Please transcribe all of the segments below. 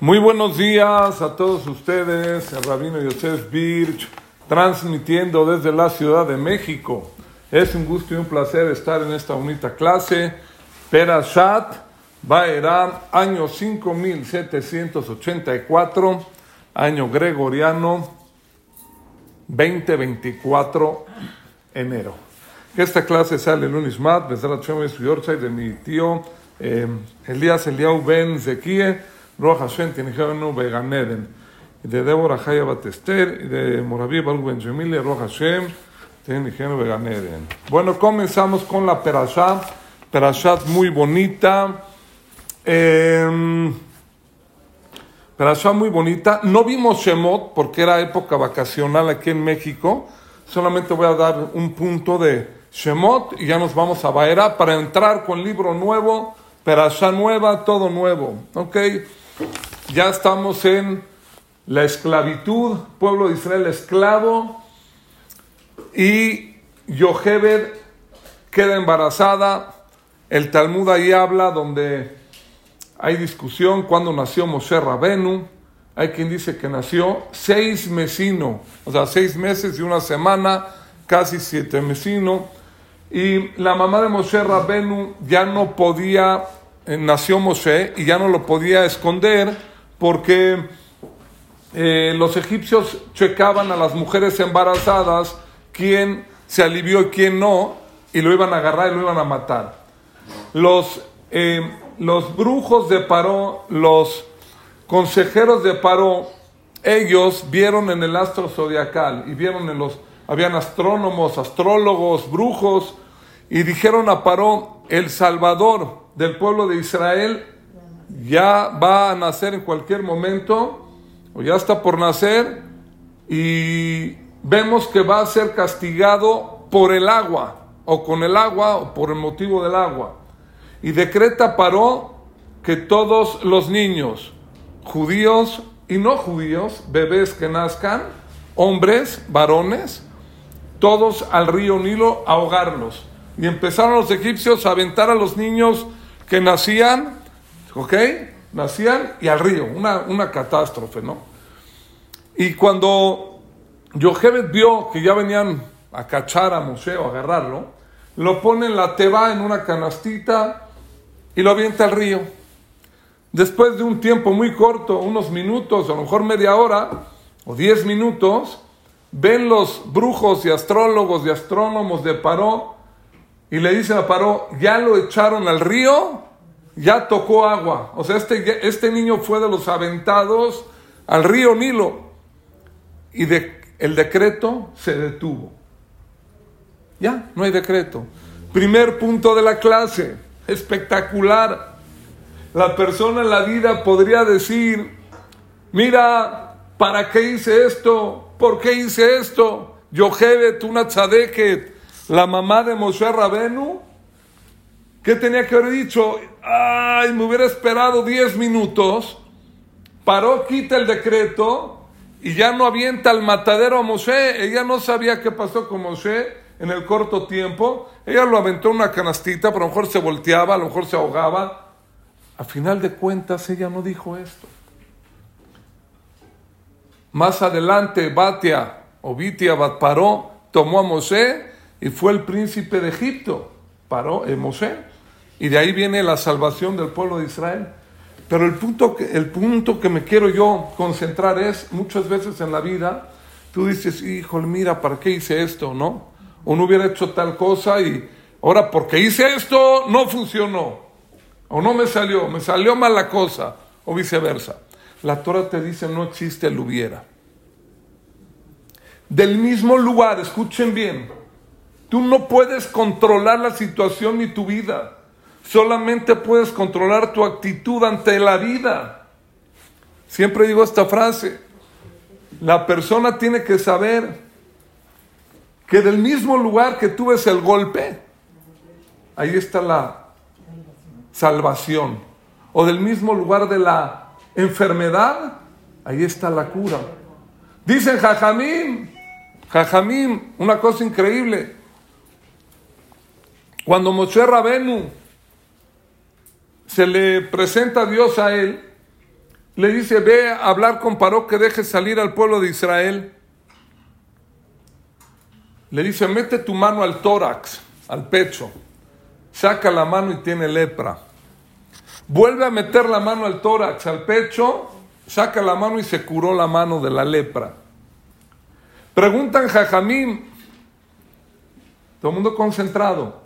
Muy buenos días a todos ustedes, el Rabino Yosef Birch, transmitiendo desde la Ciudad de México. Es un gusto y un placer estar en esta bonita clase. Perashat Baeram, año 5784, año gregoriano 2024, enero. Esta clase sale el lunes Besrat Shem es de mi tío eh, Elías Eliau Ben Zekie Roja Hashem Tinijenu Beganeden, y de Débora Jaya Batester, y de Moraví Balgu Ben Jemile, Roja Hashem Tinijenu Beganeden. Bueno, comenzamos con la Perashá, Perashat muy bonita. Eh, Perashá muy bonita. No vimos Shemot porque era época vacacional aquí en México. Solamente voy a dar un punto de Shemot y ya nos vamos a Baera para entrar con libro nuevo, Perashá nueva, todo nuevo. ¿Ok? Ya estamos en la esclavitud, pueblo de Israel esclavo, y Yochebed queda embarazada. El Talmud ahí habla donde hay discusión cuando nació Moshe Rabenu. Hay quien dice que nació seis mesino, o sea, seis meses y una semana, casi siete mesino. Y la mamá de Moshe Rabenu ya no podía nació Moshe y ya no lo podía esconder porque eh, los egipcios checaban a las mujeres embarazadas quién se alivió y quién no, y lo iban a agarrar y lo iban a matar. Los, eh, los brujos de Paró, los consejeros de Paró, ellos vieron en el astro zodiacal y vieron en los, habían astrónomos, astrólogos, brujos, y dijeron a Paró, el Salvador, del pueblo de Israel ya va a nacer en cualquier momento, o ya está por nacer, y vemos que va a ser castigado por el agua, o con el agua, o por el motivo del agua. Y decreta paró que todos los niños, judíos y no judíos, bebés que nazcan, hombres, varones, todos al río Nilo ahogarlos. Y empezaron los egipcios a aventar a los niños que nacían, ¿ok? Nacían y al río, una, una catástrofe, ¿no? Y cuando Yochebed vio que ya venían a cachar a Moshe o a agarrarlo, lo pone la teba en una canastita y lo avienta al río. Después de un tiempo muy corto, unos minutos, a lo mejor media hora o diez minutos, ven los brujos y astrólogos y astrónomos de Paró y le dicen a Paró, ya lo echaron al río, ya tocó agua. O sea, este, este niño fue de los aventados al río Nilo. Y el decreto se detuvo. Ya, no hay decreto. Primer punto de la clase, espectacular. La persona en la vida podría decir, mira, ¿para qué hice esto? ¿Por qué hice esto? Yohebet, una tzadeket, la mamá de Moshe Rabenu, ¿qué tenía que haber dicho? Ay, me hubiera esperado 10 minutos, paró, quita el decreto y ya no avienta al matadero a Moshe. Ella no sabía qué pasó con Moshe en el corto tiempo. Ella lo aventó en una canastita, pero a lo mejor se volteaba, a lo mejor se ahogaba. A final de cuentas, ella no dijo esto. Más adelante, Batia o Bitia paró, tomó a Moshe y fue el príncipe de Egipto, paró en Mosé, y de ahí viene la salvación del pueblo de Israel. Pero el punto, que, el punto que me quiero yo concentrar es, muchas veces en la vida, tú dices, híjole, mira, ¿para qué hice esto? ¿No? O no hubiera hecho tal cosa y ahora porque hice esto no funcionó. O no me salió, me salió mal la cosa, o viceversa. La Torah te dice, no existe el hubiera. Del mismo lugar, escuchen bien, Tú no puedes controlar la situación ni tu vida. Solamente puedes controlar tu actitud ante la vida. Siempre digo esta frase. La persona tiene que saber que del mismo lugar que tú ves el golpe, ahí está la salvación. O del mismo lugar de la enfermedad, ahí está la cura. Dicen Jajamín, Jajamín, una cosa increíble. Cuando Moshe Rabenu se le presenta a Dios a él, le dice, ve a hablar con Paró que deje salir al pueblo de Israel. Le dice, mete tu mano al tórax, al pecho. Saca la mano y tiene lepra. Vuelve a meter la mano al tórax, al pecho, saca la mano y se curó la mano de la lepra. Preguntan Jajamín, todo el mundo concentrado,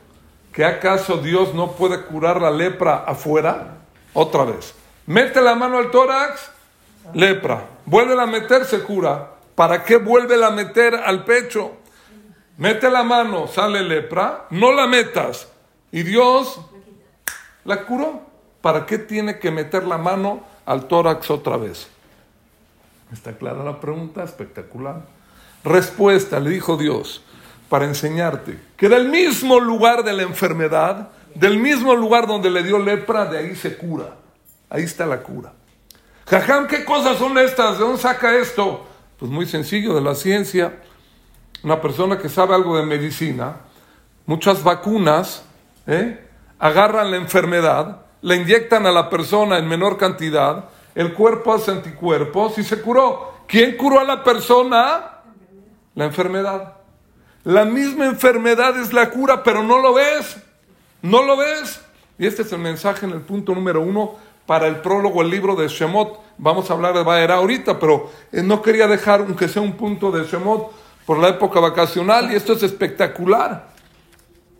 ¿que acaso Dios no puede curar la lepra afuera? Otra vez. Mete la mano al tórax, lepra. Vuelve a meter, se cura. ¿Para qué vuelve a meter al pecho? Mete la mano, sale lepra, no la metas. Y Dios la curó. ¿Para qué tiene que meter la mano al tórax otra vez? ¿Está clara la pregunta? Espectacular. Respuesta, le dijo Dios, para enseñarte que del mismo lugar de la enfermedad, del mismo lugar donde le dio lepra, de ahí se cura. Ahí está la cura. Jajam, ¿qué cosas son estas? ¿De dónde saca esto? Pues muy sencillo, de la ciencia. Una persona que sabe algo de medicina, muchas vacunas, ¿eh? agarran la enfermedad, la inyectan a la persona en menor cantidad, el cuerpo hace anticuerpos y se curó. ¿Quién curó a la persona? La enfermedad. La misma enfermedad es la cura, pero no lo ves. No lo ves. Y este es el mensaje en el punto número uno para el prólogo, el libro de Shemot. Vamos a hablar de Baera ahorita, pero eh, no quería dejar, aunque sea un punto de Shemot, por la época vacacional, y esto es espectacular.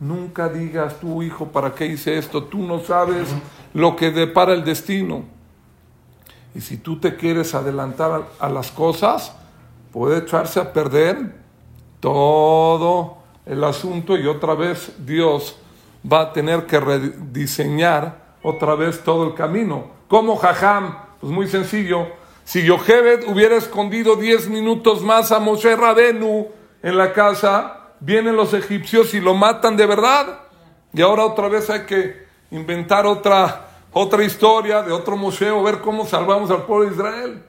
Nunca digas, tu hijo, ¿para qué hice esto? Tú no sabes lo que depara el destino. Y si tú te quieres adelantar a las cosas, puede echarse a perder todo el asunto y otra vez Dios va a tener que rediseñar otra vez todo el camino. ¿Cómo Jajam? Pues muy sencillo. Si Yochebed hubiera escondido 10 minutos más a Moshe Rabenu en la casa, vienen los egipcios y lo matan de verdad. Y ahora otra vez hay que inventar otra, otra historia de otro museo, ver cómo salvamos al pueblo de Israel.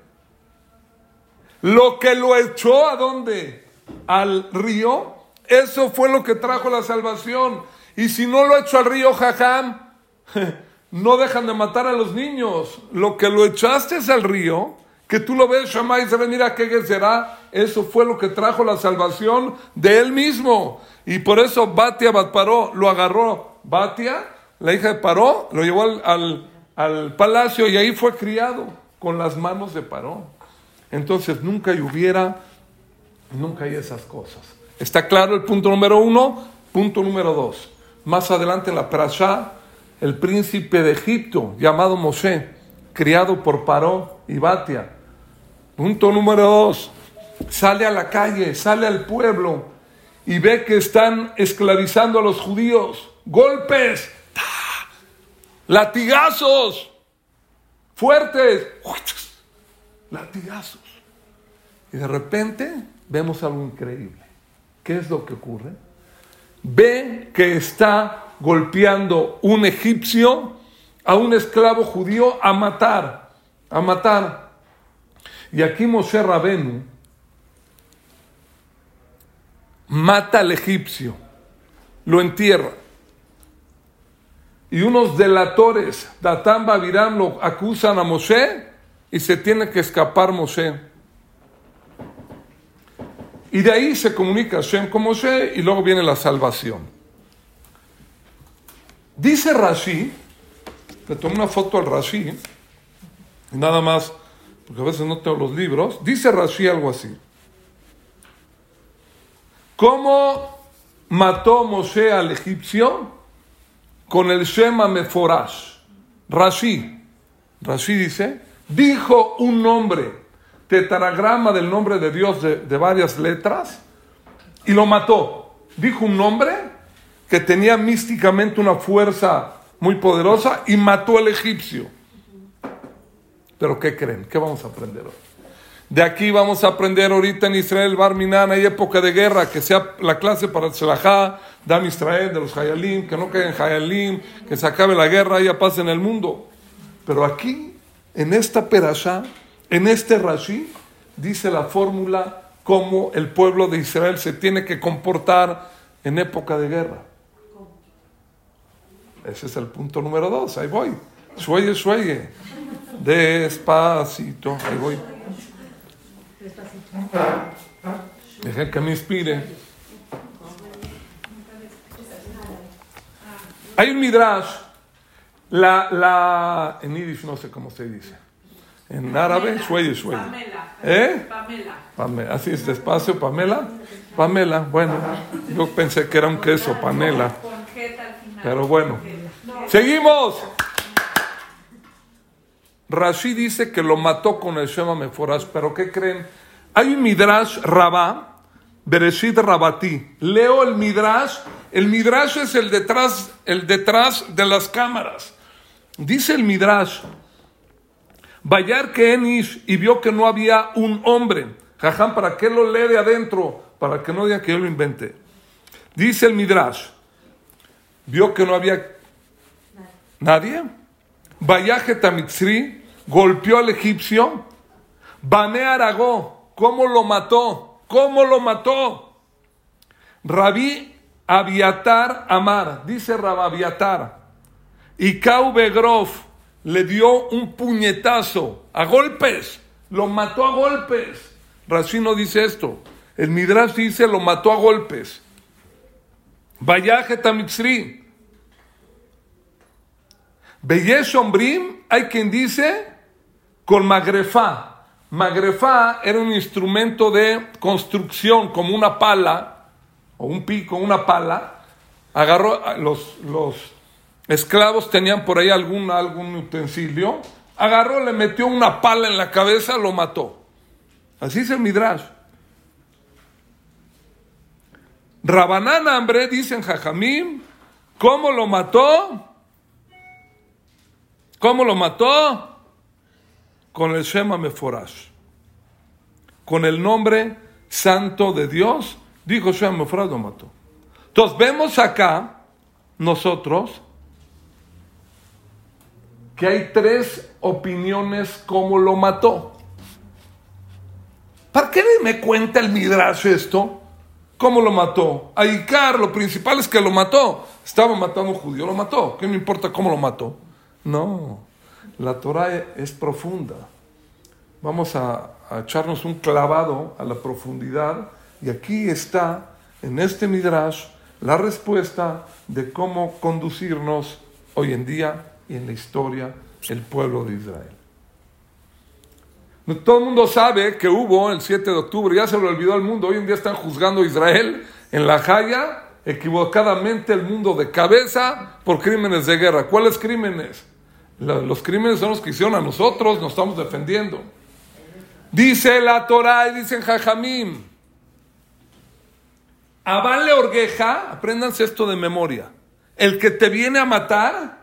Lo que lo echó a dónde? Al río. Eso fue lo que trajo la salvación. Y si no lo echó al río Jajam, no dejan de matar a los niños. Lo que lo echaste es al río, que tú lo ves, Shammai, y se mira qué será. Eso fue lo que trajo la salvación de él mismo. Y por eso Batia Batparó lo agarró. Batia, la hija de Paró, lo llevó al, al, palacio y ahí fue criado con las manos de Paró. Entonces nunca hubiera, nunca hay esas cosas. ¿Está claro el punto número uno? Punto número dos. Más adelante en la Prashá el príncipe de Egipto llamado Moshe, criado por Paró y Batia. Punto número dos, sale a la calle, sale al pueblo y ve que están esclavizando a los judíos. Golpes, latigazos, fuertes, latigazos. Y de repente vemos algo increíble. ¿Qué es lo que ocurre? Ve que está golpeando un egipcio a un esclavo judío a matar, a matar. Y aquí Moshe Rabenu mata al egipcio, lo entierra. Y unos delatores, Datán Babiram, lo acusan a Moshe y se tiene que escapar Moshe. Y de ahí se comunica Hashem con Moshe y luego viene la salvación. Dice Rashi, le tomé una foto al Rashi, nada más, porque a veces no tengo los libros, dice Rashi algo así. ¿Cómo mató Moshe al egipcio? Con el Shema Meforash. Rashi, Rashi dice, dijo un nombre, tetragrama del nombre de Dios de, varias letras, y lo mató. Dijo un nombre que tenía místicamente una fuerza muy poderosa y mató al egipcio. Pero ¿qué creen? ¿Qué vamos a aprender hoy? De aquí vamos a aprender ahorita en Israel, Barminan, hay época de guerra, que sea la clase para el Selajá, Dam Israel, de los Hayalim, que no caigan Hayalim, que se acabe la guerra, ya pase en el mundo. Pero aquí, en esta perashá, en este Rashi, dice la fórmula cómo el pueblo de Israel se tiene que comportar en época de guerra. Ese es el punto número dos, ahí voy. Sueye, sueye. Despacito. Ahí voy. Deja que me inspire. Hay un midrash. La, la, en Yiddish no sé cómo se dice. En árabe, sueye, sueye. ¿Eh? Pamela. Pamela. Así es, despacio, Pamela. Pamela, bueno, yo pensé que era un queso, Pamela. Final. Pero bueno, seguimos. Rashi dice que lo mató con el Shema Meforash, pero ¿qué creen? Hay un Midrash Rabá, Bereshit Rabati. Leo el Midrash. El Midrash es el detrás, el detrás de las cámaras. Dice el Midrash, Bayar que Enish y vio que no había un hombre. Jajam, ¿para qué lo lee de adentro? Para que no diga que yo lo inventé. Dice el Midrash, vio que no había nadie. Vayaje Tamitzri golpeó al egipcio. Bane Aragó, ¿cómo lo mató? ¿Cómo lo mató? Rabí Abiatar Amar, dice Rabbi Abiatar. Y Kau Begrof le dio un puñetazo a golpes, lo mató a golpes. Rashi no dice esto. El Midrash dice lo mató a golpes. Vayaje Tamitzri. Beyesh Ombrim, hay quien dice con magrefá. Magrefá era un instrumento de construcción, como una pala, o un pico, una pala. Agarró, los, los esclavos tenían por ahí algún, algún utensilio. Agarró, le metió una pala en la cabeza, lo mató. Así es el Midrash. Rabanán hambre, dicen Jajamim, ¿cómo lo mató? ¿Cómo lo mató? Con el Shema Meforash. Con el nombre santo de Dios, dijo Shema Meforash, lo mató. Entonces vemos acá, nosotros, que hay tres opiniones cómo lo mató. ¿Para qué me cuenta el Midrash esto? ¿Cómo lo mató? A Icar, lo principal es que lo mató. Estaba matando a un judío, lo mató. ¿Qué me importa cómo lo mató? No, la Torah es profunda. Vamos a, a echarnos un clavado a la profundidad y aquí está, en este Midrash, la respuesta de cómo conducirnos hoy en día y en la historia el pueblo de Israel. Todo el mundo sabe que hubo el 7 de octubre, ya se lo olvidó al mundo, hoy en día están juzgando a Israel en la Jaya, equivocadamente el mundo de cabeza por crímenes de guerra. ¿Cuáles crímenes? Los crímenes son los que hicieron a nosotros, nos estamos defendiendo. Dice la Torah y dicen Jajamim. Avale orgeja, apréndanse esto de memoria. El que te viene a matar,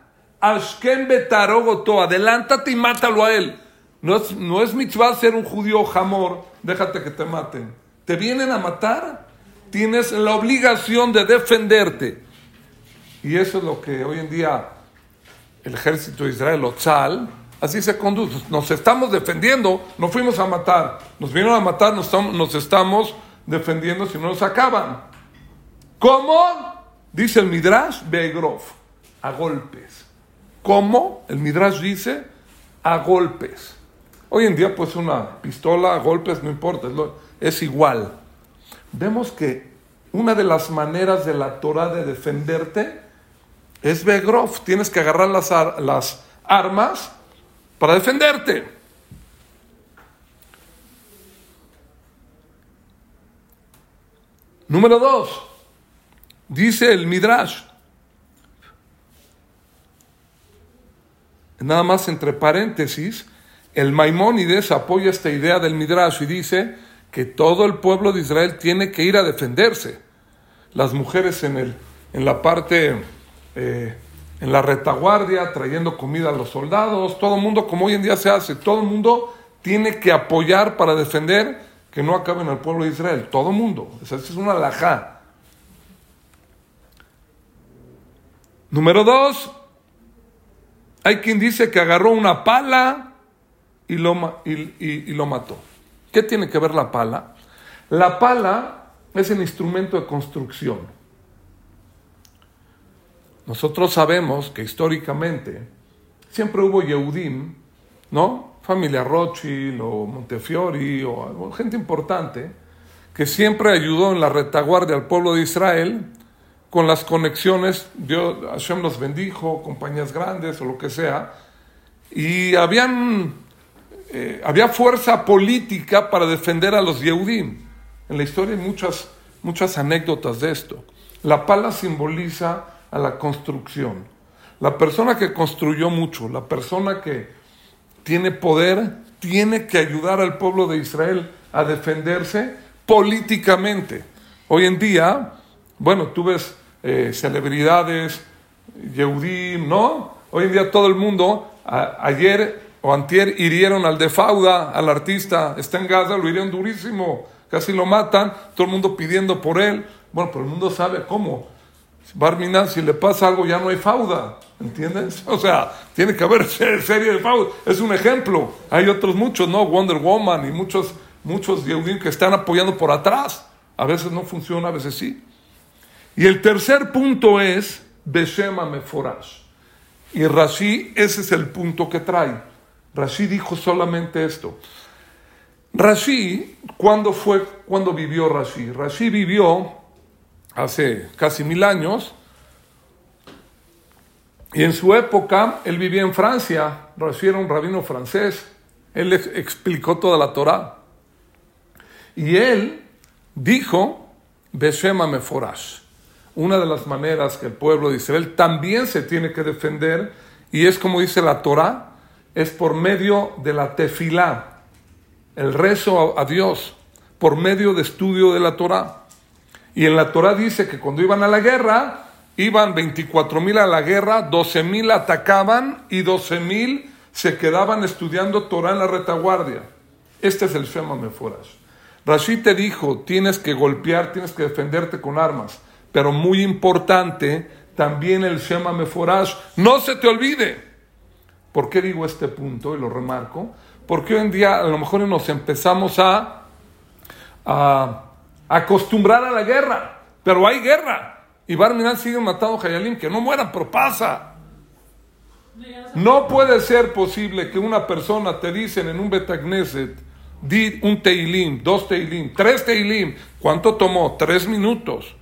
Ashken betarogoto, adelántate y mátalo a él. No es, no es mitzvah ser un judío jamor, déjate que te maten. Te vienen a matar, tienes la obligación de defenderte. Y eso es lo que hoy en día el ejército de Israel, o Tzal, así se conduce. Nos estamos defendiendo, no fuimos a matar. Nos vinieron a matar, nos estamos, nos estamos defendiendo si no nos acaban. ¿Cómo? Dice el Midrash, Begrof, a golpes. ¿Cómo? El Midrash dice, a golpes. Hoy en día, pues una pistola a golpes no importa, es, igual. Vemos que una de las maneras de la Torah de defenderte es Begrof. Tienes que agarrar las, las armas para defenderte. Número dos, dice el Midrash, nada más entre paréntesis, el Maimónides apoya esta idea del Midrash y dice que todo el pueblo de Israel tiene que ir a defenderse. Las mujeres en, el, en la parte, eh, en la retaguardia, trayendo comida a los soldados, todo el mundo, como hoy en día se hace, todo el mundo tiene que apoyar para defender que no acaben al pueblo de Israel. Todo el mundo. Esa es una alajá. Número dos, hay quien dice que agarró una pala y lo, y lo mató. ¿Qué tiene que ver la pala? La pala es el instrumento de construcción. Nosotros sabemos que históricamente siempre hubo Yehudim ¿no? Familia Rothschild o Montefiori o gente importante que siempre ayudó en la retaguardia al pueblo de Israel con las conexiones, Dios, Hashem los bendijo, compañías grandes o lo que sea, y habían, eh, había fuerza política para defender a los Yehudim. En la historia hay muchas, muchas anécdotas de esto. La pala simboliza a la construcción. La persona que construyó mucho, la persona que tiene poder, tiene que ayudar al pueblo de Israel a defenderse políticamente. Hoy en día, bueno, tú ves eh, celebridades, Yehudim, ¿no? Hoy en día todo el mundo, ayer o antier hirieron al de Fauda, al artista, está en Gaza, lo hirieron durísimo, casi lo matan, todo el mundo pidiendo por él. Bueno, pero el mundo sabe cómo. Barminan, si le pasa algo ya no hay Fauda, ¿entiendes? O sea, tiene que haber serie de Fauda. Es un ejemplo. Hay otros muchos, ¿no? Wonder Woman y muchos, muchos que están apoyando por atrás. A veces no funciona, a veces sí. Y el tercer punto es Beshema Meforash. Y Rashi, ese es el punto que trae. Rashi dijo solamente esto. Rashi, ¿cuándo fue, cuando vivió Rashi? Rashi vivió hace casi mil años. Y en su época, él vivía en Francia. Rashi era un rabino francés. Él explicó toda la Torah. Y él dijo, Beshema Meforash una de las maneras que el pueblo de Israel también se tiene que defender, y es como dice la Torah, es por medio de la tefilá, el rezo a, Dios, por medio de estudio de la Torah. Y en la Torah dice que cuando iban a la guerra, iban 24 mil a la guerra, 12 mil atacaban y 12 mil se quedaban estudiando Torah en la retaguardia. Este es el Shema Meforash. Rashid te dijo, tienes que golpear, tienes que defenderte con armas pero muy importante, también el Shema Meforash. No se te olvide. ¿Por qué digo este punto y lo remarco? Porque hoy en día a lo mejor nos empezamos a, a acostumbrar a la guerra, pero hay guerra. Y Barminan sigue matando a que no mueran, pero pasa. No puede ser posible que una persona te dicen en un Betagneset, di un Teilim, dos Teilim, tres Teilim. ¿Cuánto tomó? Tres minutos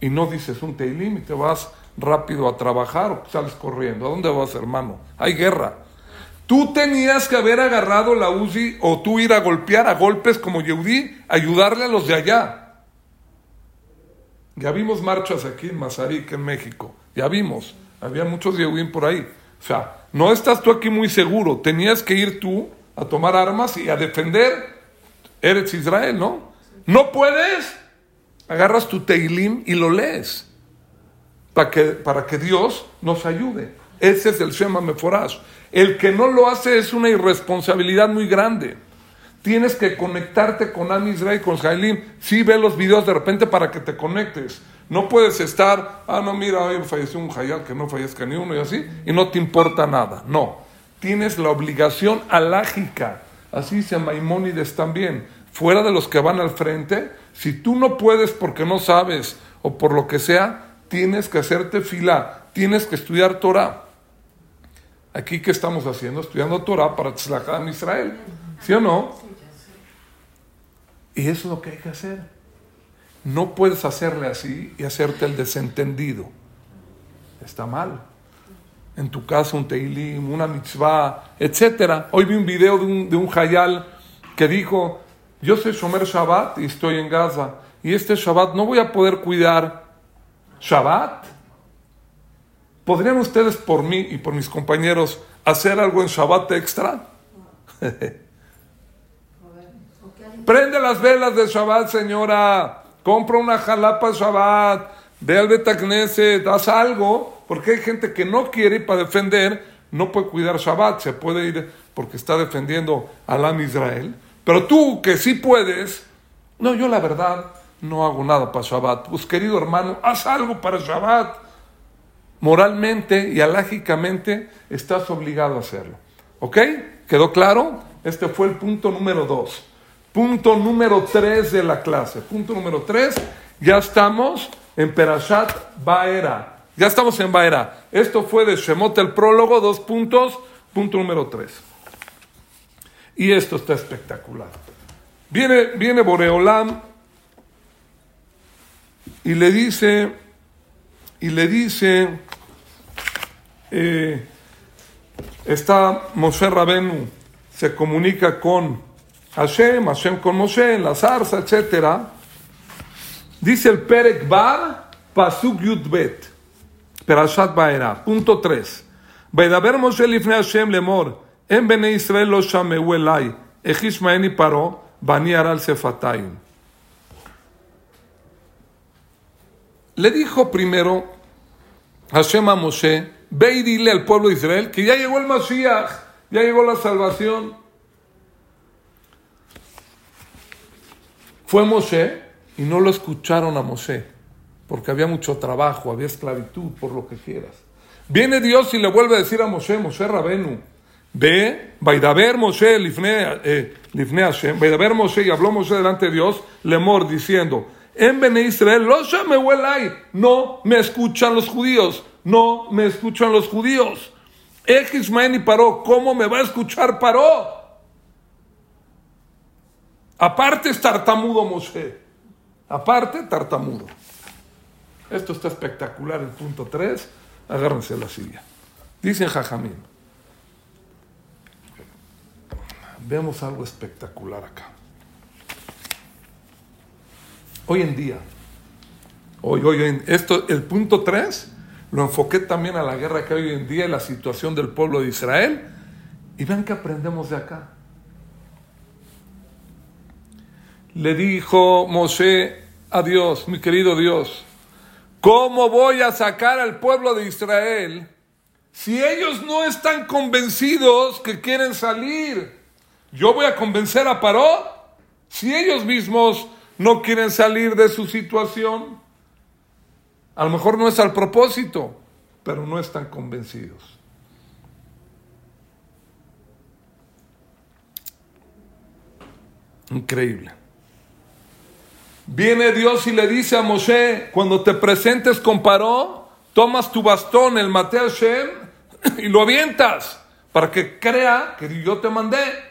y no dices un teilim y te vas rápido a trabajar o sales corriendo. ¿A dónde vas, hermano? Hay guerra. Tú tenías que haber agarrado la UCI o tú ir a golpear a golpes como Yehudi, ayudarle a los de allá. Ya vimos marchas aquí en Mazarik, en México. Ya vimos. Había muchos Yehudim por ahí. O sea, no estás tú aquí muy seguro. Tenías que ir tú a tomar armas y a defender Eretz Israel, ¿no? No puedes agarras tu Teilim y lo lees para que, para que Dios nos ayude. Ese es el Shema Meforash. El que no lo hace es una irresponsabilidad muy grande. Tienes que conectarte con Am Israel con Jailim. Sí, ve los videos de repente para que te conectes. No puedes estar, ah, no, mira, hoy falleció un Hayal, que no fallezca ni uno y así, y no te importa nada. No. Tienes la obligación alágica. Así dice Maimónides también. Fuera de los que van al frente, si tú no puedes porque no sabes o por lo que sea, tienes que hacerte fila, tienes que estudiar Torah. Aquí, ¿qué estamos haciendo? Estudiando Torah para Tzlacham Israel. ¿Sí o no? Y eso es lo que hay que hacer. No puedes hacerle así y hacerte el desentendido. Está mal. En tu casa un teilim, una mitzvah, etc. Hoy vi un video de un, de un hayal que dijo, yo soy Shomer Shabbat y estoy en Gaza. Y este Shabbat no voy a poder cuidar Shabbat. ¿Podrían ustedes por mí y por mis compañeros hacer algo en Shabbat extra? Prende las velas de Shabbat, señora. Compra una jalapa Shabbat. Ve al Betagneset, haz algo. Porque hay gente que no quiere ir para defender, no puede cuidar Shabbat. Se puede ir porque está defendiendo a Alam Israel. Pero tú que sí puedes, no, yo la verdad no hago nada para Shabbat. Pues querido hermano, haz algo para Shabbat. Moralmente y alágicamente estás obligado a hacerlo. ¿Ok? ¿Quedó claro? Este fue el punto número dos. Punto número tres de la clase. Punto número tres, ya estamos en Perashat Baera. Ya estamos en Baera. Esto fue de Shemot el prólogo, dos puntos. Punto número tres. Y esto está espectacular. Viene, viene Boreolam y le dice, y le dice, eh, está Moshe Rabenu, se comunica con Hashem, Hashem con Moshe, en la zarza, etc. Dice el Perek Bar, Pasuk Yudbet, Perashat Baera, punto 3. Moshe Lifne Hashem Lemor, en Bene Israel lo shameu elai, paró, bani aral sefatayim. Le dijo primero Hashem a Moshe, ve y dile al pueblo de Israel que ya llegó el Mashiach, ya llegó la salvación. Fue Moshe y no lo escucharon a Moshe, porque había mucho trabajo, había esclavitud, por lo que quieras. Viene Dios y le vuelve a decir a Moshe, Moshe Rabenu, Vaidaber Moshe, eh, Lifne Hashem, Vaidaber Moshe, y habló Moshe delante de Dios, Lemor, diciendo, en Bene Israel, los no me escuchan los judíos, no me escuchan los judíos. Ejismael y Paró, ¿cómo me va a escuchar Paró? Aparte es tartamudo Moshe, aparte tartamudo. Esto está espectacular, el punto 3, agárrense la silla. Dice Jajamín, vemos algo espectacular acá. Hoy en día, hoy, hoy, esto, el punto 3 lo enfoqué también a la guerra que hay hoy en día y la situación del pueblo de Israel. Y vean que aprendemos de acá. Le dijo Moshe a Dios, mi querido Dios, ¿cómo voy a sacar al pueblo de Israel si ellos no están convencidos que quieren salir? Yo voy a convencer a Paró si ellos mismos no quieren salir de su situación. A lo mejor no es al propósito, pero no están convencidos. Increíble. Viene Dios y le dice a Moshe, cuando te presentes con Paró, tomas tu bastón, el Mateo Shem, y lo avientas para que crea que yo te mandé.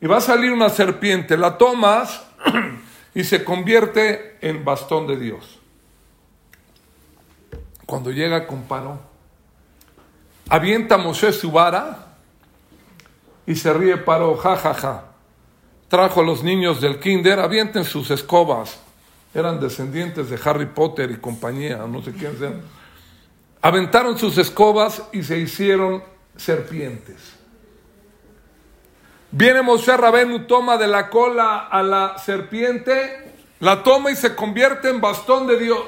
Y va a salir una serpiente, la tomas y se convierte en bastón de Dios. Cuando llega con Paró, avienta a su vara y se ríe Paró, ja, ja, ja. Trajo a los niños del kinder, avienten sus escobas. Eran descendientes de Harry Potter y compañía, no sé quién sean. Aventaron sus escobas y se hicieron serpientes. Viene Moshe Rabenu, toma de la cola a la serpiente, la toma y se convierte en bastón de Dios.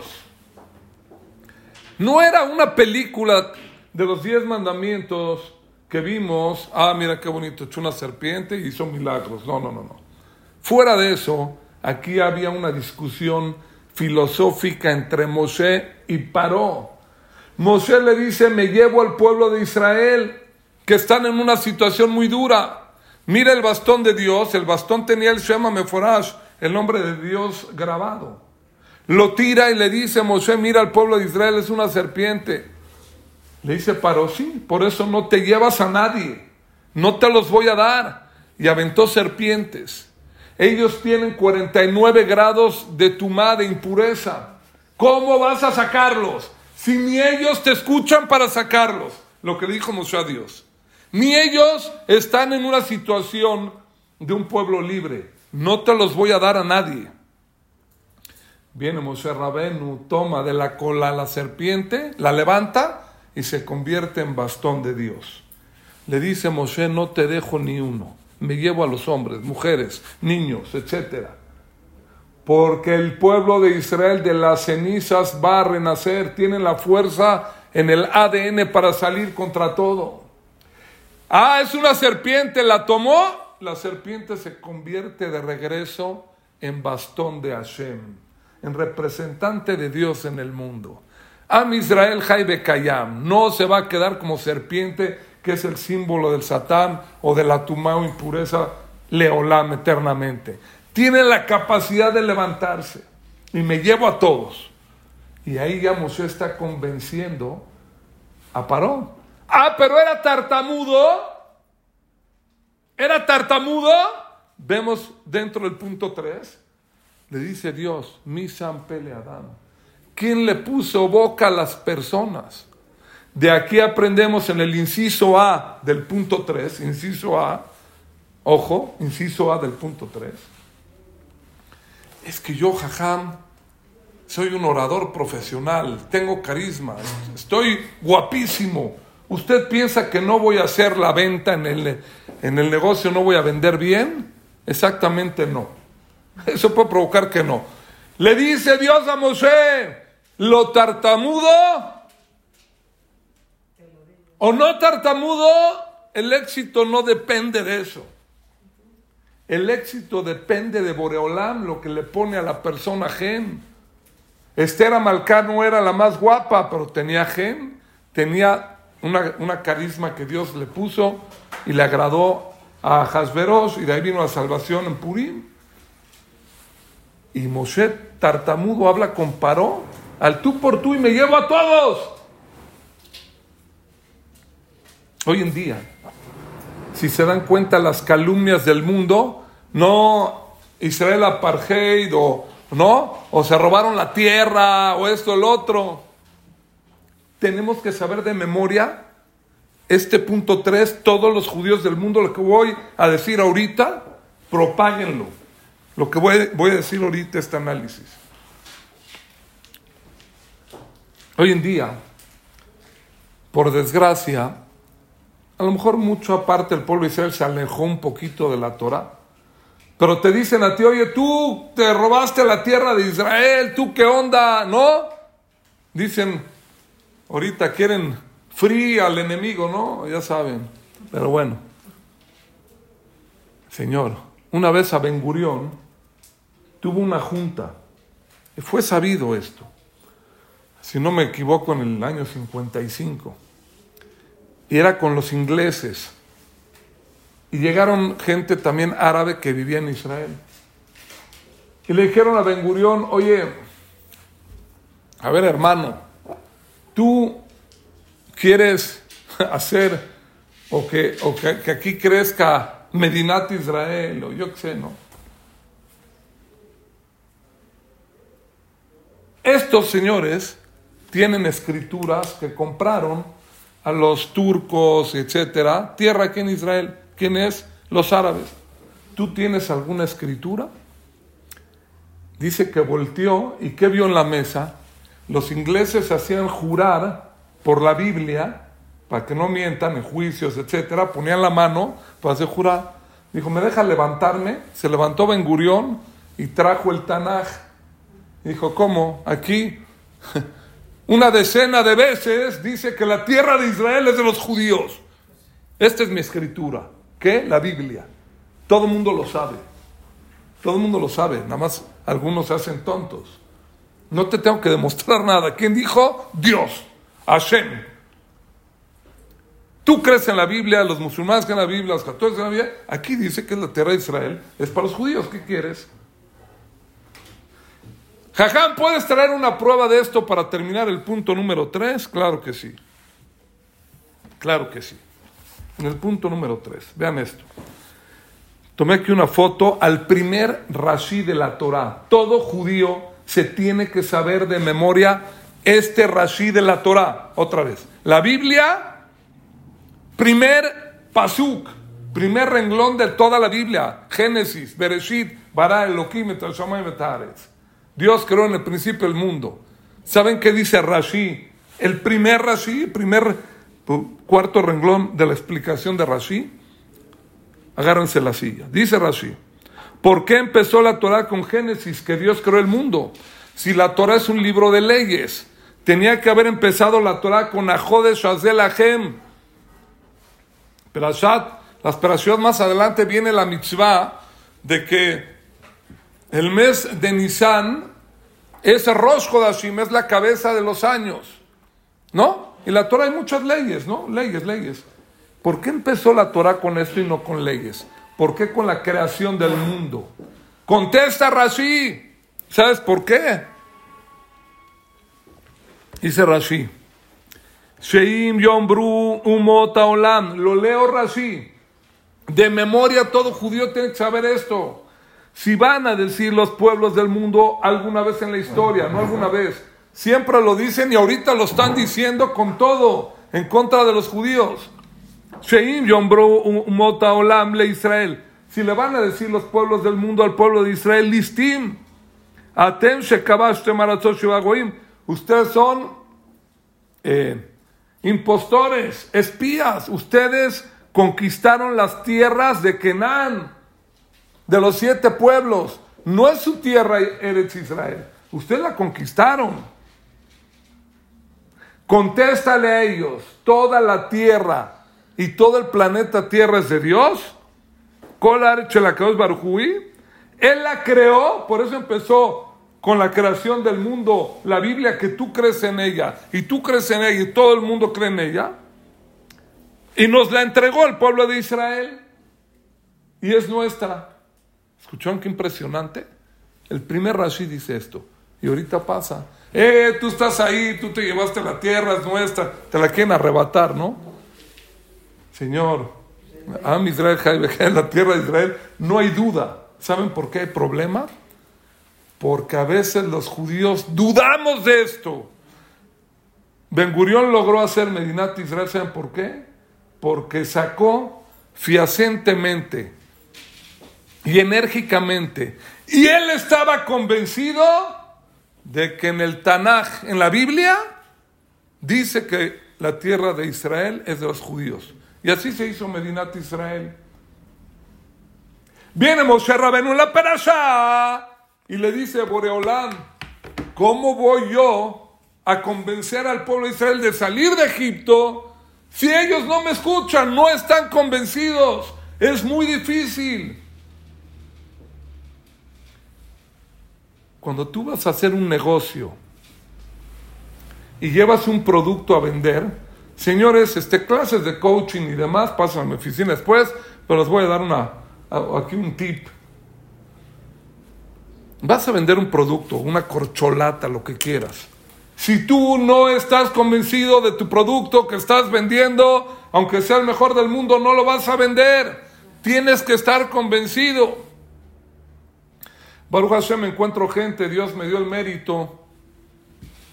No era una película de los diez mandamientos que vimos, ah, mira qué bonito, echó una serpiente y hizo milagros. No, no, no, no. Fuera de eso, aquí había una discusión filosófica entre Moshe y Paró. Moshe le dice, me llevo al pueblo de Israel, que están en una situación muy dura. Mira el bastón de Dios, el bastón tenía el Shema Meforash, el nombre de Dios grabado. Lo tira y le dice, Moshe, mira al pueblo de Israel, es una serpiente. Le dice, Paro, sí, por eso no te llevas a nadie, no te los voy a dar. Y aventó serpientes. Ellos tienen 49 grados de tumá, de impureza. ¿Cómo vas a sacarlos? Si ni ellos te escuchan para sacarlos. Lo que dijo Moshe a Dios. Ni ellos están en una situación de un pueblo libre. No te los voy a dar a nadie. Viene Moshe Rabenu, toma de la cola la serpiente, la levanta y se convierte en bastón de Dios. Le dice Moshe, no te dejo ni uno. Me llevo a los hombres, mujeres, niños, etc. Porque el pueblo de Israel de las cenizas va a renacer, tiene la fuerza en el ADN para salir contra todo. Ah, es una serpiente, la tomó. La serpiente se convierte de regreso en bastón de Hashem, en representante de Dios en el mundo. Am Israel Jaibe Kayam no se va a quedar como serpiente, que es el símbolo del Satán o de la tumba o impureza Leolam eternamente. Tiene la capacidad de levantarse y me llevo a todos. Y ahí ya Moshe está convenciendo a Paró Ah, pero era tartamudo. Era tartamudo. Vemos dentro del punto 3. Le dice Dios, mi San Adam. ¿Quién le puso boca a las personas? De aquí aprendemos en el inciso A del punto 3, inciso A, ojo, inciso A del punto 3. Es que yo, jajam, soy un orador profesional, tengo carisma, estoy guapísimo. ¿Usted piensa que no voy a hacer la venta en el, en el negocio, no voy a vender bien? Exactamente no. Eso puede provocar que no. Le dice Dios a Moshe, lo tartamudo o no tartamudo, el éxito no depende de eso. El éxito depende de Boreolam, lo que le pone a la persona gen. Esther Amalcá no era la más guapa, pero tenía gen, tenía una, carisma que Dios le puso y le agradó a Hasberos y de ahí vino la salvación en Purim. Y Moshe tartamudo habla con Paró, al tú por tú y me llevo a todos. Hoy en día, si se dan cuenta las calumnias del mundo, no Israel apartheid o no, o se robaron la tierra o esto, el otro. Tenemos que saber de memoria este punto 3, todos los judíos del mundo, lo que voy a decir ahorita, propáguenlo. Lo que voy, voy a decir ahorita, este análisis. Hoy en día, por desgracia, a lo mejor mucho aparte el pueblo de Israel se alejó un poquito de la Torah. Pero te dicen a ti, oye, tú te robaste la tierra de Israel, tú qué onda, ¿no? Dicen, ahorita quieren free al enemigo, ¿no? Ya saben. Pero bueno, Señor, una vez a Ben Gurión tuvo una junta. Y fue sabido esto. Si no me equivoco, en el año 55 y era con los ingleses. Y llegaron gente también árabe que vivía en Israel. Y le dijeron a Ben Gurión, oye, a ver hermano, tú quieres hacer o que, o que, que aquí crezca Medinat Israel o yo qué sé, ¿no? Estos señores tienen escrituras que compraron a los turcos, etcétera, tierra aquí en Israel. ¿Quién es? Los árabes. ¿Tú tienes alguna escritura? Dice que volteó y ¿qué vio en la mesa? Los ingleses hacían jurar por la Biblia, para que no mientan en juicios, etcétera, ponían la mano para hacer jurar. Dijo, ¿me deja levantarme? Se levantó Ben Gurión y trajo el Tanaj. Dijo, ¿cómo? Aquí una decena de veces dice que la tierra de Israel es de los judíos. Esta es mi escritura. ¿Qué? La Biblia. Todo el mundo lo sabe. Todo el mundo lo sabe. Nada más algunos se hacen tontos. No te tengo que demostrar nada. ¿Quién dijo? Dios. Hashem. Tú crees en la Biblia, los musulmanes creen en la Biblia, los católicos creen en la Biblia. Aquí dice que la tierra de Israel es para los judíos. ¿Qué quieres? Jajam, ¿puedes traer una prueba de esto para terminar el punto número 3? Claro que sí. Claro que sí. En el punto número 3, vean esto. Tomé aquí una foto al primer Rashi de la Torah. Todo judío se tiene que saber de memoria este Rashi de la Torah. Otra vez. La Biblia, primer pasuk, primer renglón de toda la Biblia. Génesis, Bereshit, Bara, Elohim. Dios creó en el principio el mundo. ¿Saben qué dice Rashi? El primer Rashi, primer cuarto renglón de la explicación de Rashi. Agárrense la silla. Dice Rashi, ¿por qué empezó la Torah con Génesis, que Dios creó el mundo? Si la Torah es un libro de leyes, tenía que haber empezado la Torah con Ajode Shazel Ahem. Perashat, la esperación más adelante viene la mitzvah de que el mes de Nisan es Rosh Hodashim, es la cabeza de los años. ¿No? Y la Torah hay muchas leyes, ¿no? Leyes, leyes. ¿Por qué empezó la Torah con esto y no con leyes? ¿Por qué con la creación del mundo? Contesta Rashi. ¿Sabes por qué? Dice Rashi. Sheim Yombru Umota. Lo leo Rashi. De memoria todo judío tiene que saber esto. Si van a decir los pueblos del mundo alguna vez en la historia, no alguna vez, siempre lo dicen y ahorita lo están diciendo con todo en contra de los judíos. Sheim Yombru Umota Olam le Israel. Si le van a decir los pueblos del mundo al pueblo de Israel, listim, atem ustedes son eh, impostores, espías, ustedes conquistaron las tierras de Kenán, de los siete pueblos. No es su tierra Eretz Israel, ustedes la conquistaron. Contéstale a ellos, toda la tierra y todo el planeta Tierra es de Dios. Él la creó, por eso empezó con la creación del mundo, la Biblia, que tú crees en ella, y tú crees en ella, y todo el mundo cree en ella, y nos la entregó el pueblo de Israel, y es nuestra. ¿Escucharon qué impresionante? El primer Rashi dice esto, y ahorita pasa. Eh, tú estás ahí, tú te llevaste la tierra, es nuestra, te la quieren arrebatar, ¿no? Señor, Am Israel, la tierra de Israel, no hay duda. ¿Saben por qué hay problema? Porque a veces los judíos dudamos de esto. Ben Gurión logró hacer Medinat Israel, ¿saben por qué? Porque sacó fiacentemente y enérgicamente. Y él estaba convencido de que en el Tanaj, en la Biblia, dice que la tierra de Israel es de los judíos. Y así se hizo Medinat Israel. Viene Moshe Rabenu en la perasha y le dice a Boreolán, ¿cómo voy yo a convencer al pueblo de Israel de salir de Egipto si ellos no me escuchan, no están convencidos? Es muy difícil. Cuando tú vas a hacer un negocio y llevas un producto a vender, Señores, este, clases de coaching y demás pasan a mi oficina después, pero les voy a dar una, aquí un tip. Vas a vender un producto, una corcholata, lo que quieras. Si tú no estás convencido de tu producto que estás vendiendo, aunque sea el mejor del mundo, no lo vas a vender. Tienes que estar convencido. Baruch Hashem, me encuentro gente, Dios me dio el mérito,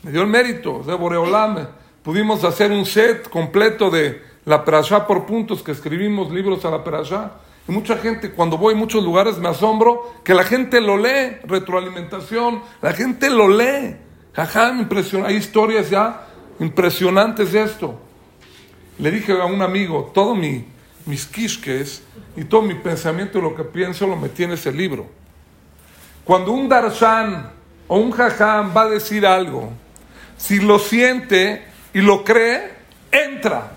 me dio el mérito de Boreolame Pudimos hacer un set completo de la perashá por puntos que escribimos libros a la perashá. Y mucha gente, cuando voy a muchos lugares, me asombro que la gente lo lee, retroalimentación, la gente lo lee. Jajá, Hay historias ya impresionantes de esto. Le dije a un amigo, todo mi, mis quisques y todo mi pensamiento y lo que pienso lo metí en ese libro. Cuando un darshan o un jajam va a decir algo, si lo siente, y lo cree, entra.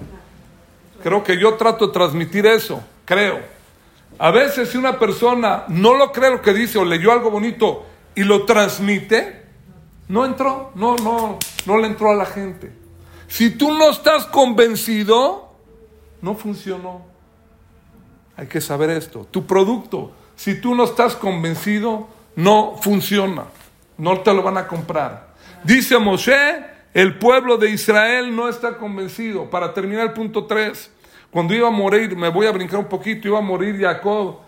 Creo que yo trato de transmitir eso, creo. A veces si una persona no lo cree lo que dice o leyó algo bonito y lo transmite, no entró, no, no, no le entró a la gente. Si tú no estás convencido, no funcionó. Hay que saber esto. Tu producto, si tú no estás convencido, no funciona. No te lo van a comprar. Dice Moshe, el pueblo de Israel no está convencido. Para terminar el punto 3, cuando iba a morir, me voy a brincar un poquito, iba a morir Jacob,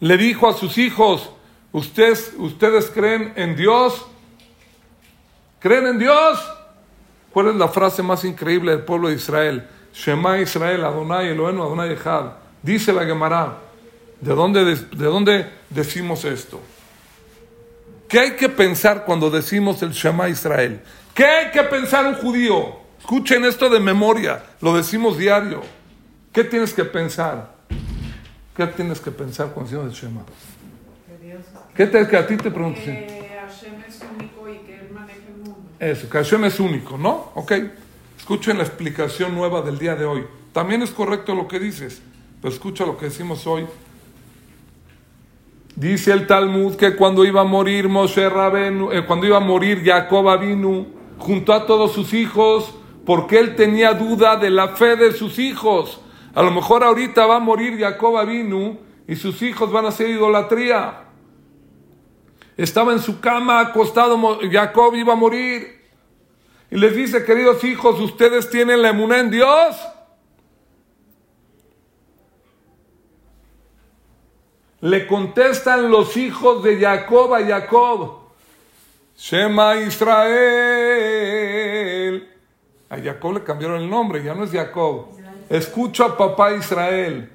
le dijo a sus hijos, ¿ustedes, ustedes creen en Dios? ¿Creen en Dios? ¿Cuál es la frase más increíble del pueblo de Israel? Shema Israel, Adonai Elohenu, Adonai Echad. Dice la Gemara. ¿De dónde, ¿De dónde decimos esto? ¿Qué hay que pensar cuando decimos el Shema Israel? ¿Qué hay que pensar un judío? Escuchen esto de memoria, lo decimos diario. ¿Qué tienes que pensar? ¿Qué tienes que pensar cuando decimos el Shema? ¿Qué te, que a ti te pregunto? Que Hashem es único y que Él maneja el mundo. Eso, que Hashem es único, ¿no? Ok. Escuchen la explicación nueva del día de hoy. También es correcto lo que dices, pero escucha lo que decimos hoy Dice el Talmud que cuando iba a morir Moshe Rabenu, eh, cuando iba a morir Jacob vino junto a todos sus hijos, porque él tenía duda de la fe de sus hijos. A lo mejor ahorita va a morir Jacob vino y sus hijos van a hacer idolatría. Estaba en su cama acostado, Jacob iba a morir. y les dice, queridos hijos, ustedes tienen la emuná en Dios. Le contestan los hijos de Jacob a Jacob, Shema Israel. A Jacob le cambiaron el nombre, ya no es Jacob. Escucha a papá Israel,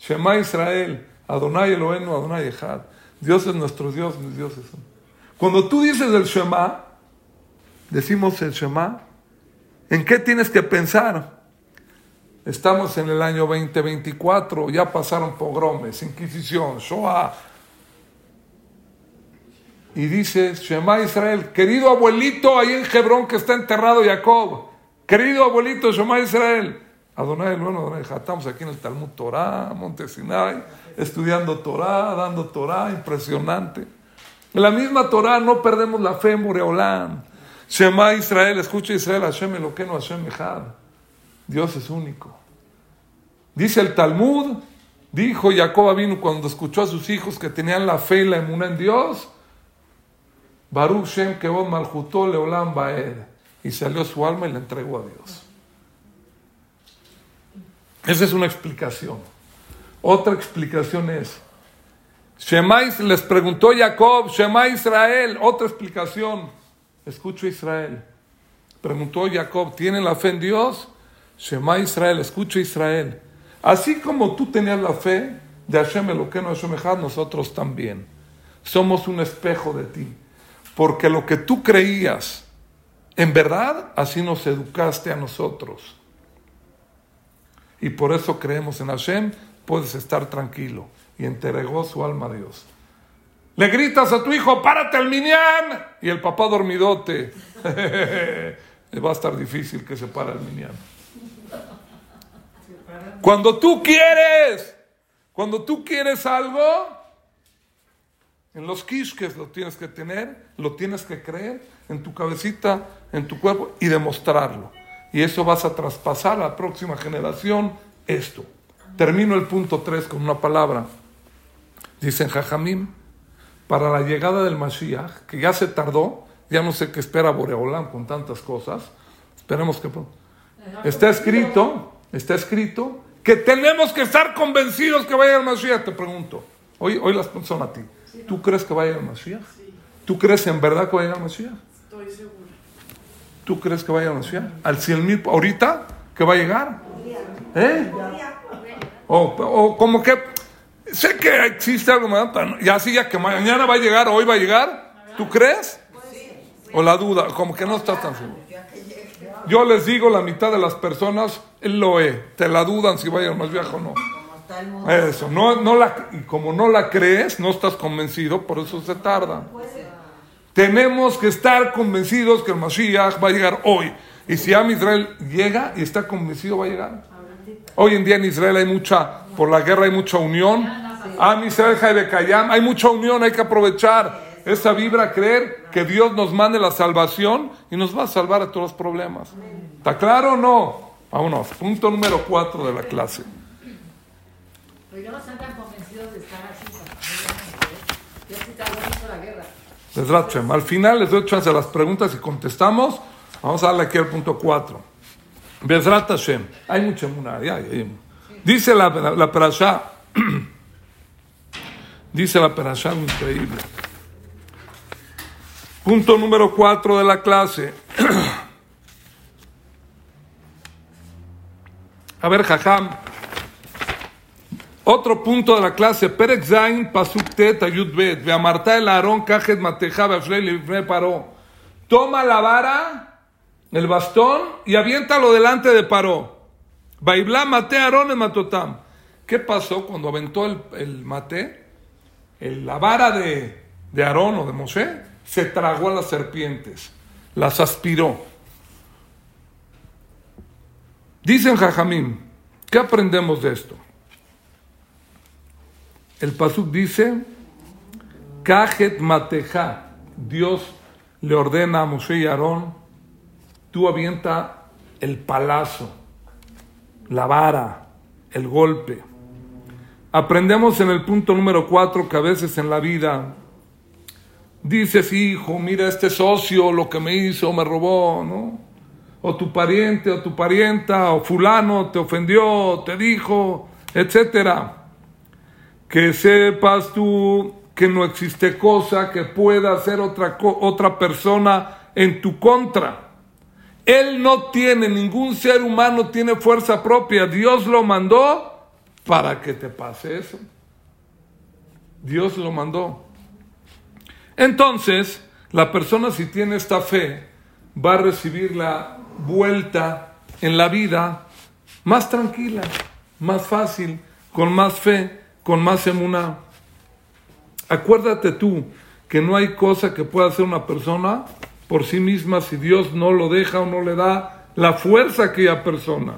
Shema Israel, Adonai Elohenu, Adonai Echad. Dios es nuestro Dios, mis dioses son. Cuando tú dices el Shema, decimos el Shema, ¿en qué tienes que pensar? Estamos en el año 2024, ya pasaron pogromes, Inquisición, Shoah. Y dice Shema Israel, querido abuelito ahí en Hebrón que está enterrado Jacob, querido abuelito Shema Israel, Adonai, bueno, Adonai, estamos aquí en el Talmud Torah, Montesinay, estudiando Torah, dando Torah, impresionante. En la misma Torah no perdemos la fe en Boreolán. Shema Israel, escucha Israel, Hashem Eloqueno, Hashem Echad. Dios es único. Dice el Talmud, dijo Jacob vino cuando escuchó a sus hijos que tenían la fe y la emuná en Dios, Baruch Shem Kevod Malchutó Leolam Baed. Y salió su alma y la entregó a Dios. Esa es una explicación. Otra explicación es, Shema, les preguntó Jacob, Shema Israel, otra explicación. Escucho Israel. Preguntó Jacob, ¿tienen la fe en Dios? Shema Israel, escucho Israel. Así como tú tenías la fe de Hashem Eloqueno Hashem Echad, nosotros también. Somos un espejo de ti. Porque lo que tú creías, en verdad, así nos educaste a nosotros. Y por eso creemos en Hashem, puedes estar tranquilo. Y entregó su alma a Dios. Le gritas a tu hijo, párate al minián. Y el papá dormidote. Va a estar difícil que se pare el minián. Cuando tú quieres, cuando tú quieres algo, en los quisques lo tienes que tener, lo tienes que creer en tu cabecita, en tu cuerpo y demostrarlo. Y eso vas a traspasar a la próxima generación esto. Termino el punto 3 con una palabra. Dicen Jajamim, para la llegada del Mashiach, que ya se tardó, ya no sé qué espera Boreolam con tantas cosas, esperemos que... Está escrito, está escrito que tenemos que estar convencidos que vaya el Mashiach, te pregunto. Hoy, hoy las son a ti. ¿Tú crees que vaya el Mashiach? ¿Tú crees en verdad que vaya el Mashiach? Estoy seguro. ¿Tú crees que vaya el Mashiach? ¿Al 100 mil ahorita que va a llegar? ¿Eh? O, o como que sé que existe algo más, ya sí, ya que mañana va a llegar, hoy va a llegar. ¿Tú crees? O la duda, como que no estás tan seguro. Yo les digo, la mitad de las personas lo es, te la dudan si vaya más viejo o no. Eso, no, no la, y como no la crees, no estás convencido, por eso se tarda. Tenemos que estar convencidos que el Mashiach va a llegar hoy. Y si Am Israel llega y está convencido, va a llegar. Hoy en día en Israel hay mucha, por la guerra hay mucha unión. Am Israel Kayam, hay mucha unión, hay que aprovechar esa vibra, creer que Dios nos mande la salvación y nos va a salvar a todos los problemas. ¿Está claro o no? Vámonos, punto número 4 de la clase. Pero no. Al final les doy chance a las preguntas y contestamos. Vamos a darle aquí al punto 4. Bezrat Hashem. Hay mucha muna. ya, ya, ya. Dice la, la, la perashá. Dice la perashá increíble. Punto número 4 de la clase. A ver, Jajam. Otro punto de la clase. Perek Zain Pasuk Tet Bet. Veamarta el Aarón Kajet Mateja Beafrei Paró. Toma la vara, el bastón, y aviéntalo delante de Paró. Baibla mate Aarón en Matotam. ¿Qué pasó cuando aventó el, el mate? El- la vara de, de Aarón o de Moshe se tragó a las serpientes, las aspiró. Dicen Jajamín, ¿qué aprendemos de esto? El Pasuk dice, Kajet Mateja, Dios le ordena a Moshe y Aarón, tú avienta el palazo, la vara, el golpe. Aprendemos en el punto número 4 que a veces en la vida dices, hijo, mira este socio, lo que me hizo, me robó, ¿no? o tu pariente, o tu parienta, o fulano te ofendió, te dijo, etcétera. Que sepas tú que no existe cosa que pueda hacer otra, otra persona en tu contra. Él no tiene, ningún ser humano tiene fuerza propia. Dios lo mandó para que te pase eso. Dios lo mandó. Entonces, la persona si tiene esta fe, va a recibir la vuelta en la vida más tranquila, más fácil, con más fe, con más emuná. Acuérdate tú que no hay cosa que pueda hacer una persona por sí misma si Dios no lo deja o no le da la fuerza a aquella persona.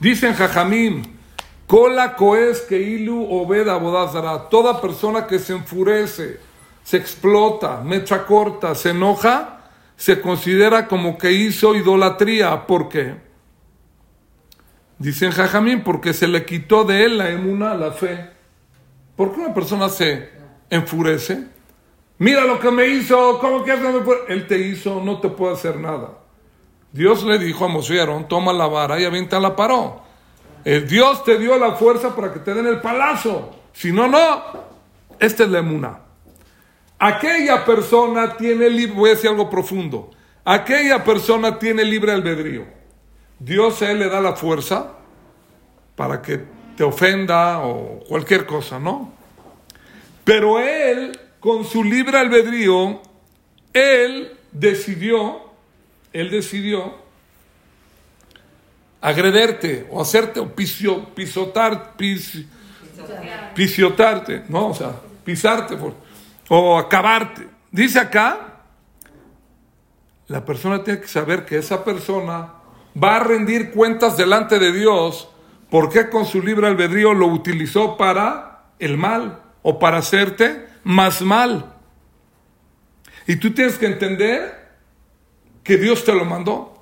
Dicen Jajamim, Cola coes que ilu obeda bodazara. Toda persona que se enfurece, se explota, mecha corta, se enoja, se considera como que hizo idolatría. ¿Por qué? Dicen Jajamín, porque se le quitó de él la emuna, la fe. ¿Por qué una persona se enfurece? Mira lo que me hizo, ¿cómo que me Él te hizo, no te puede hacer nada. Dios le dijo a Moshe toma la vara y avienta la paró. El Dios te dio la fuerza para que te den el palazo. Si no, no. Esta es la emuna. Aquella persona tiene libre, voy a decir algo profundo. Aquella persona tiene libre albedrío. Dios a él le da la fuerza para que te ofenda o cualquier cosa, ¿no? Pero él, con su libre albedrío, él decidió, él decidió agrederte o hacerte o pisotar, pisotarte, ¿no? O sea, pisarte o acabarte. Dice acá, la persona tiene que saber que esa persona va a rendir cuentas delante de Dios porque con su libre albedrío lo utilizó para el mal o para hacerte más mal. Y tú tienes que entender que Dios te lo mandó.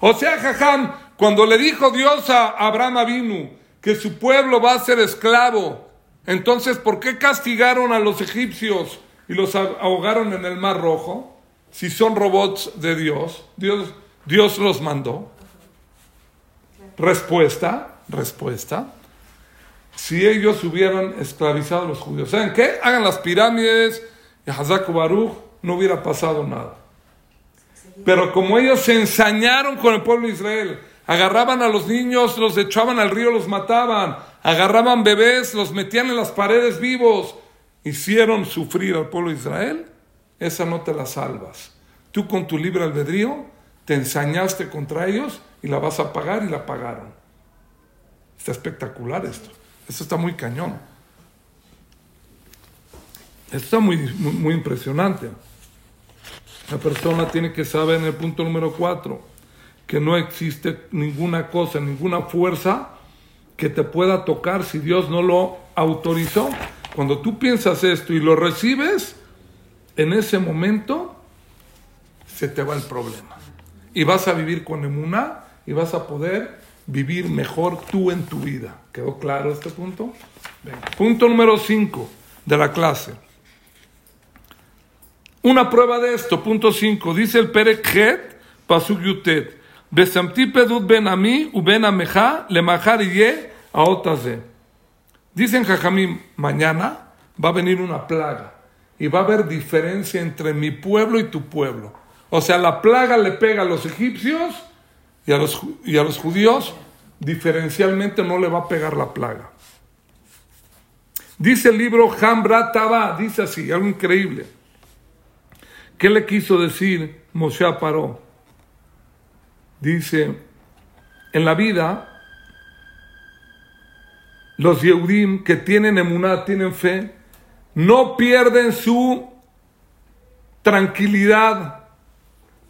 O sea, Jajam, cuando le dijo Dios a Abraham Avinu que su pueblo va a ser esclavo, entonces ¿por qué castigaron a los egipcios y los ahogaron en el Mar Rojo? Si son robots de Dios, Dios, Dios los mandó. Respuesta, respuesta. Si ellos hubieran esclavizado a los judíos, ¿saben qué? Hagan las pirámides y Hazak Baruch, no hubiera pasado nada. Pero como ellos se ensañaron con el pueblo de Israel, agarraban a los niños, los echaban al río, los mataban, agarraban bebés, los metían en las paredes vivos, hicieron sufrir al pueblo de Israel, esa no te la salvas. Tú con tu libre albedrío te ensañaste contra ellos y la vas a pagar y la pagaron. Está espectacular esto. Esto está muy cañón. Esto está muy, muy, muy impresionante. La persona tiene que saber en el punto número cuatro que no existe ninguna cosa, ninguna fuerza que te pueda tocar si Dios no lo autorizó. Cuando tú piensas esto y lo recibes, en ese momento se te va el problema. Y vas a vivir con emuná y vas a poder vivir mejor tú en tu vida. ¿Quedó claro este punto? Punto número 5 de la clase. Una prueba de esto, punto 5, dice el Perekhet, Pasuk Yutet, Besamti pedut ben ami u ben ameja le mahar ye a otaze. Dicen Jajamim, mañana va a venir una plaga y va a haber diferencia entre mi pueblo y tu pueblo. O sea, la plaga le pega a los egipcios y a los, y a los judíos, diferencialmente no le va a pegar la plaga. Dice el libro Hambra Taba, dice así, algo increíble. ¿Qué le quiso decir Moshe Paró? Dice, en la vida, los Yehudim que tienen emuná, tienen fe, no pierden su tranquilidad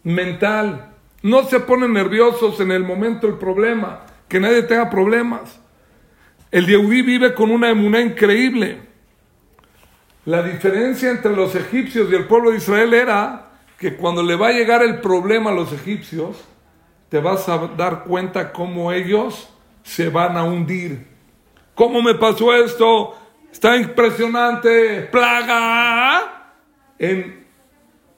mental, no se ponen nerviosos en el momento del problema, que nadie tenga problemas. El Yehudí vive con una emuná increíble. La diferencia entre los egipcios y el pueblo de Israel era que cuando le va a llegar el problema a los egipcios, te vas a dar cuenta cómo ellos se van a hundir. ¿Cómo me pasó esto? Está impresionante. Plaga. En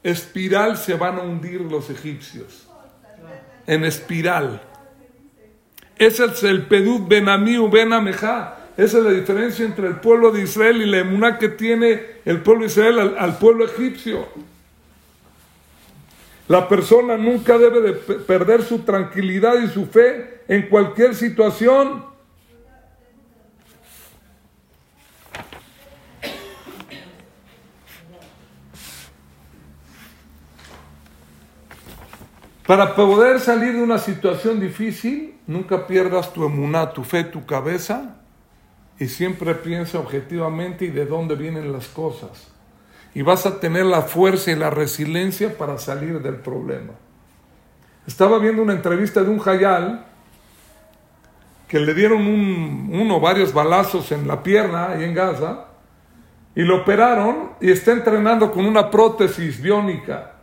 espiral se van a hundir los egipcios. En espiral. Ese es el Pedud Benamiu Benamejá. Esa es la diferencia entre el pueblo de Israel y la emuná que tiene el pueblo de Israel al, pueblo egipcio. La persona nunca debe de pe- perder su tranquilidad y su fe en cualquier situación. Para poder salir de una situación difícil, nunca pierdas tu emuná, tu fe, tu cabeza y siempre piensa objetivamente y de dónde vienen las cosas. Y vas a tener la fuerza y la resiliencia para salir del problema. Estaba viendo una entrevista de un Hayal que le dieron un, uno varios balazos en la pierna ahí en Gaza y lo operaron y está entrenando con una prótesis biónica.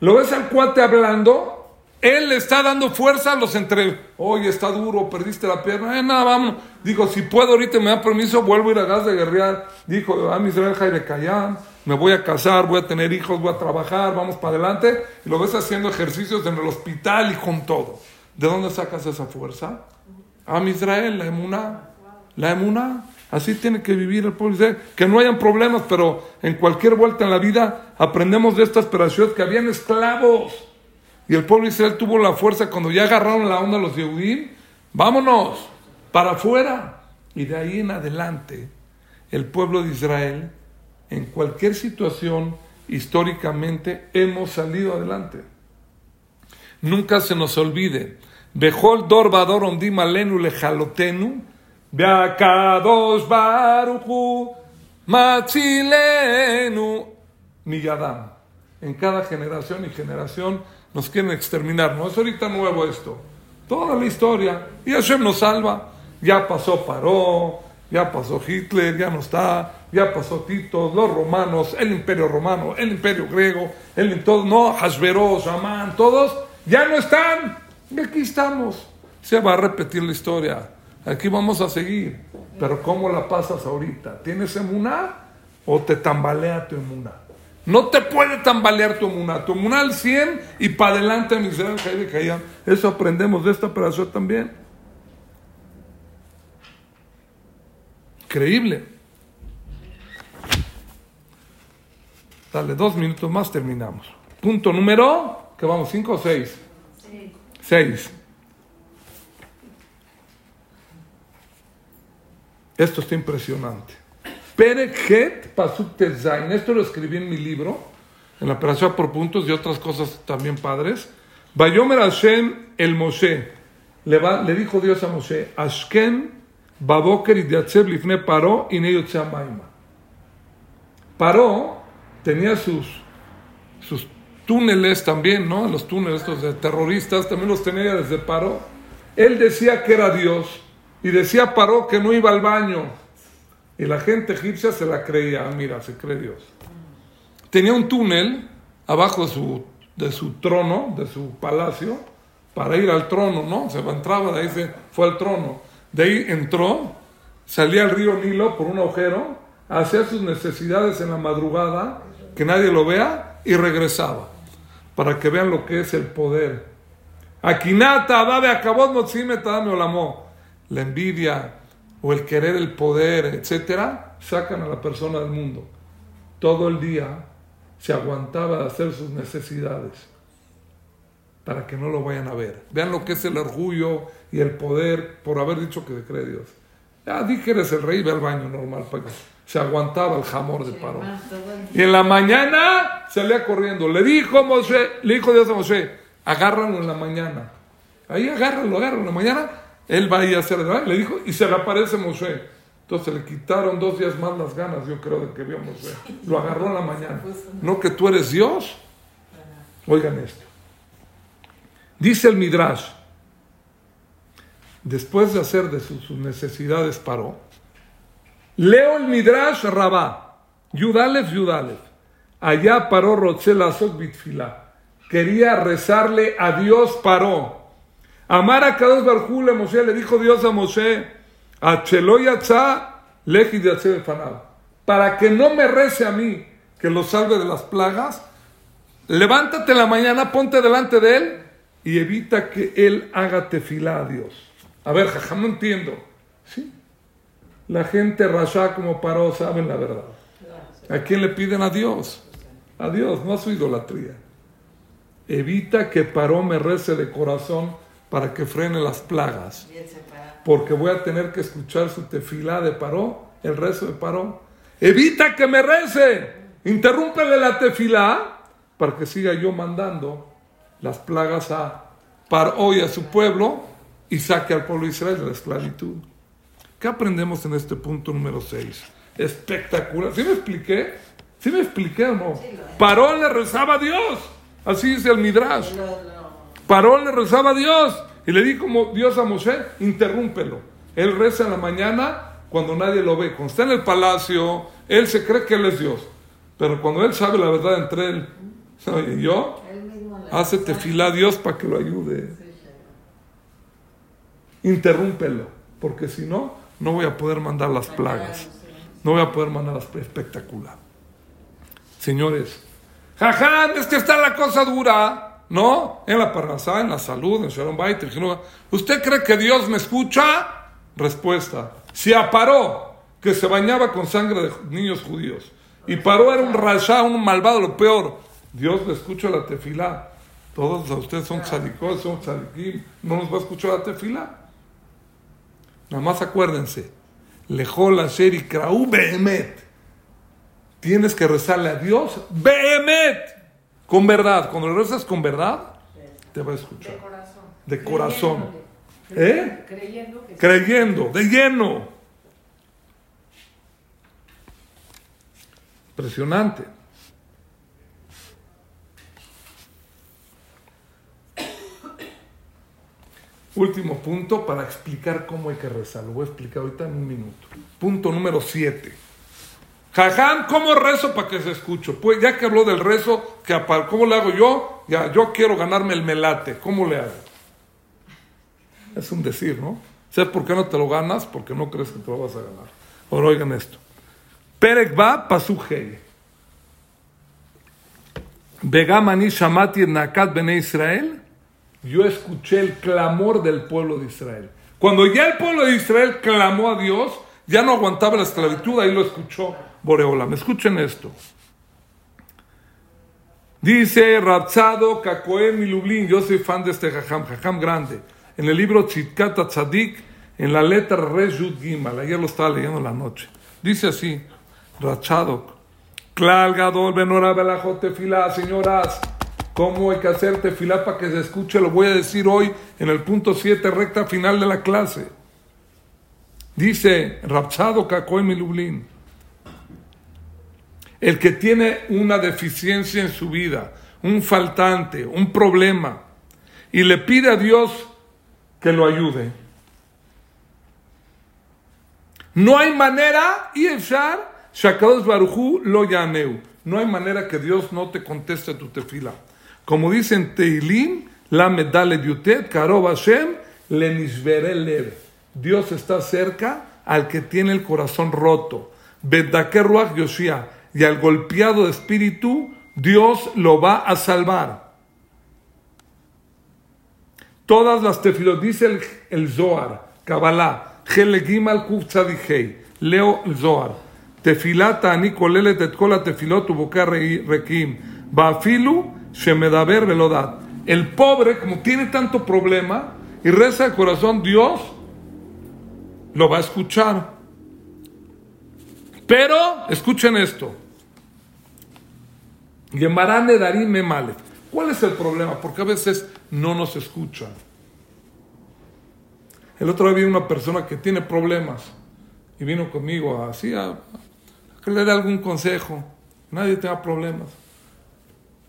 Lo ves al cuate hablando, él le está dando fuerza a los entre, oye, está duro, perdiste la pierna, eh, nada, vamos. Digo, si puedo ahorita me da permiso, vuelvo a ir a Gaza a guerrear. Dijo, a mi Israel Jaire Cayán, me voy a casar, voy a tener hijos, voy a trabajar, vamos para adelante. Y lo ves haciendo ejercicios en el hospital y con todo. ¿De dónde sacas esa fuerza? A mi Israel, la emuná. La emuná. Así tiene que vivir el pueblo Israel. Que no hayan problemas, pero en cualquier vuelta en la vida aprendemos de estas operaciones que habían esclavos. Y el pueblo de Israel tuvo la fuerza cuando ya agarraron la onda los Yehudim. Vámonos, para afuera. Y de ahí en adelante, el pueblo de Israel, en cualquier situación, históricamente, hemos salido adelante. Nunca se nos olvide. Bejol dor vador ondim alenu lejalotenu. Beakados baruchu machilenu. Miyadam. En cada generación y generación nos quieren exterminar. No es ahorita nuevo esto. Toda la historia. Y Hashem nos salva. Ya pasó Paró, ya pasó Hitler, ya no está, ya pasó Tito, los romanos, el imperio romano, el imperio griego, el todo, no, Hasberos, Amán, todos ya no están. Y aquí estamos. Se va a repetir la historia. Aquí vamos a seguir. Pero ¿cómo la pasas ahorita? ¿Tienes emuná o te tambalea tu emuná? No te puede tambalear tu emuná. Tu emuná al 100 y para adelante, mi Kayam. Eso aprendemos de esta operación también. Increíble. Dale, dos minutos más, terminamos. Punto número, que vamos, cinco o seis. Seis. Esto está impresionante. Perechet Pasuk Tezain. Esto lo escribí en mi libro, en la operación por puntos y otras cosas también padres. Bayomer Hashem el Moshe. Le, va- le dijo Dios a Moshe, Ashken Baboker y Diatzeb Lifne Paró y Neyotze Maima. Paró tenía sus, sus túneles también, ¿no? Los túneles estos de terroristas también los tenía desde Paró. Él decía que era Dios y decía Paró que no iba al baño. Y la gente egipcia se la creía, ah, mira, se cree Dios. Tenía un túnel abajo de su, de su trono, de su palacio, para ir al trono, ¿no? Se entraba, de ahí se fue al trono. De ahí entró, salía al río Nilo por un agujero, hacía sus necesidades en la madrugada, que nadie lo vea, y regresaba. Para que vean lo que es el poder. Akinata, Ababe, Acabot, Motzime, Tadame, Olamó. La envidia o el querer el poder, etcétera, sacan a la persona del mundo. Todo el día se aguantaba de hacer sus necesidades para que no lo vayan a ver. Vean lo que es el orgullo y el poder por haber dicho que cree Dios. Ya di que eres el rey, ve al baño normal. Se aguantaba el jamor de paro. Y en la mañana salía corriendo. Le dijo Moshe, le dijo Dios a Moshe, agárralo en la mañana. Ahí agárralo, agárralo en la mañana. Él va a ir a hacer, le dijo, y se le aparece Moshe. Entonces le quitaron dos días más las ganas, yo creo, de que vio Moshe. Lo agarró en la mañana. No que tú eres Dios. Oigan esto. Dice el Midrash, después de hacer de sus, sus necesidades paró, leo el Midrash Rabá, Yudalef, Yudalef, allá paró Rotzel Azot Bitfilá, quería rezarle a Dios paró, amar a Kadosh Barjú le Moshe, le dicho Dios a Moshe, a Cheloyatza Leji de para que no me rece a mí, que lo salve de las plagas, levántate en la mañana, ponte delante de él y evita que él haga tefilá a Dios. A ver, jaja, no entiendo. Sí. La gente rasha como paró, saben la verdad. ¿A quién le piden a Dios? A Dios, no a su idolatría. Evita que paró me rece de corazón para que frene las plagas. Porque voy a tener que escuchar su tefilá de paró, el rezo de paró. Evita que me rece. Interrúmpele la tefilá para que siga yo mandando las plagas a Paró y a su pueblo y saque al pueblo de Israel de la esclavitud. ¿Qué aprendemos en este punto número 6? Espectacular. ¿Sí me expliqué? ¿Sí me expliqué o no? Paró le rezaba a Dios. Así dice el Midrash. Paró le rezaba a Dios. Y le dijo Dios a Moshe, interrúmpelo. Él reza en la mañana cuando nadie lo ve. Cuando está en el palacio, él se cree que él es Dios. Pero cuando él sabe la verdad entre él y yo, hace tefilá a Dios para que lo ayude. Interrúmpelo. Porque si no, no voy a poder mandar las plagas. No voy a poder mandar las espectacular. Señores, jajá, es que está la cosa dura, ¿no? En la parnasá, en la salud, en Shalom Bait, en ¿Usted cree que Dios me escucha? Respuesta. Si aparó que se bañaba con sangre de niños judíos y paró era un rasha, un malvado, lo peor, Dios le escucha la tefilá. Todos ustedes son tzadikos, son tzadikim, no nos va a escuchar la tefilá. Nada más acuérdense, lejol asher y kraú behemet. Tienes que rezarle a Dios behemet, con verdad. Cuando le rezas con verdad, te va a escuchar. De corazón. ¿Eh? Creyendo. Creyendo, de lleno. Impresionante. Último punto para explicar cómo hay que rezar. Lo voy a explicar ahorita en un minuto. Punto número 7. Jajam, ¿cómo rezo para que se escuche? Pues ya que habló del rezo, ¿cómo le hago yo? Ya, yo quiero ganarme el melate. ¿Cómo le hago? Es un decir, ¿no? ¿Sabes por qué no te lo ganas? Porque no crees que te lo vas a ganar. Ahora oigan esto. Perek va pasujei. Begamani shamati nakat bene Israel yo escuché el clamor del pueblo de Israel. Cuando ya el pueblo de Israel clamó a Dios, ya no aguantaba la esclavitud, ahí lo escuchó Boreola. Me escuchen esto. Dice Rabzado Kakoem y Lublin, yo soy fan de este jajam, jajam grande. En el libro Chitkata Tzadik, en la letra Re Yud Gimal, ayer lo estaba leyendo en la noche. Dice así, Rabzado, Klal Gadol Benora Fila, señoras, ¿Cómo hay que hacer tefilá para que se escuche? Lo voy a decir hoy en el punto 7, recta final de la clase. Dice Rapsado Kakoem Lublin, el que tiene una deficiencia en su vida, un faltante, un problema, y le pide a Dios que lo ayude. No hay manera, y Efshar, Shakados Baruchu lo yaneu. No hay manera que Dios no te conteste tu tefila. Como dicen Teilim, la medale diutet, Karov Hashem, le lev. Dios está cerca al que tiene el corazón roto. Bedaker Yoshia. Y al golpeado de espíritu, Dios lo va a salvar. Todas las tefilot, dice el, el Zohar, Kabbalah, Gimal Kuf Leo el Zohar. Kolelet et kol tefilot uboka rekim. Bafilu Shemedaber Velodat. El pobre, como tiene tanto problema y reza de corazón, Dios lo va a escuchar. Pero, escuchen esto. Gemarane Darim Male. ¿Cuál es el problema? Porque a veces no nos escuchan. El otro día vi una persona que tiene problemas y vino conmigo así a, a que le dé algún consejo. Nadie tenga problemas.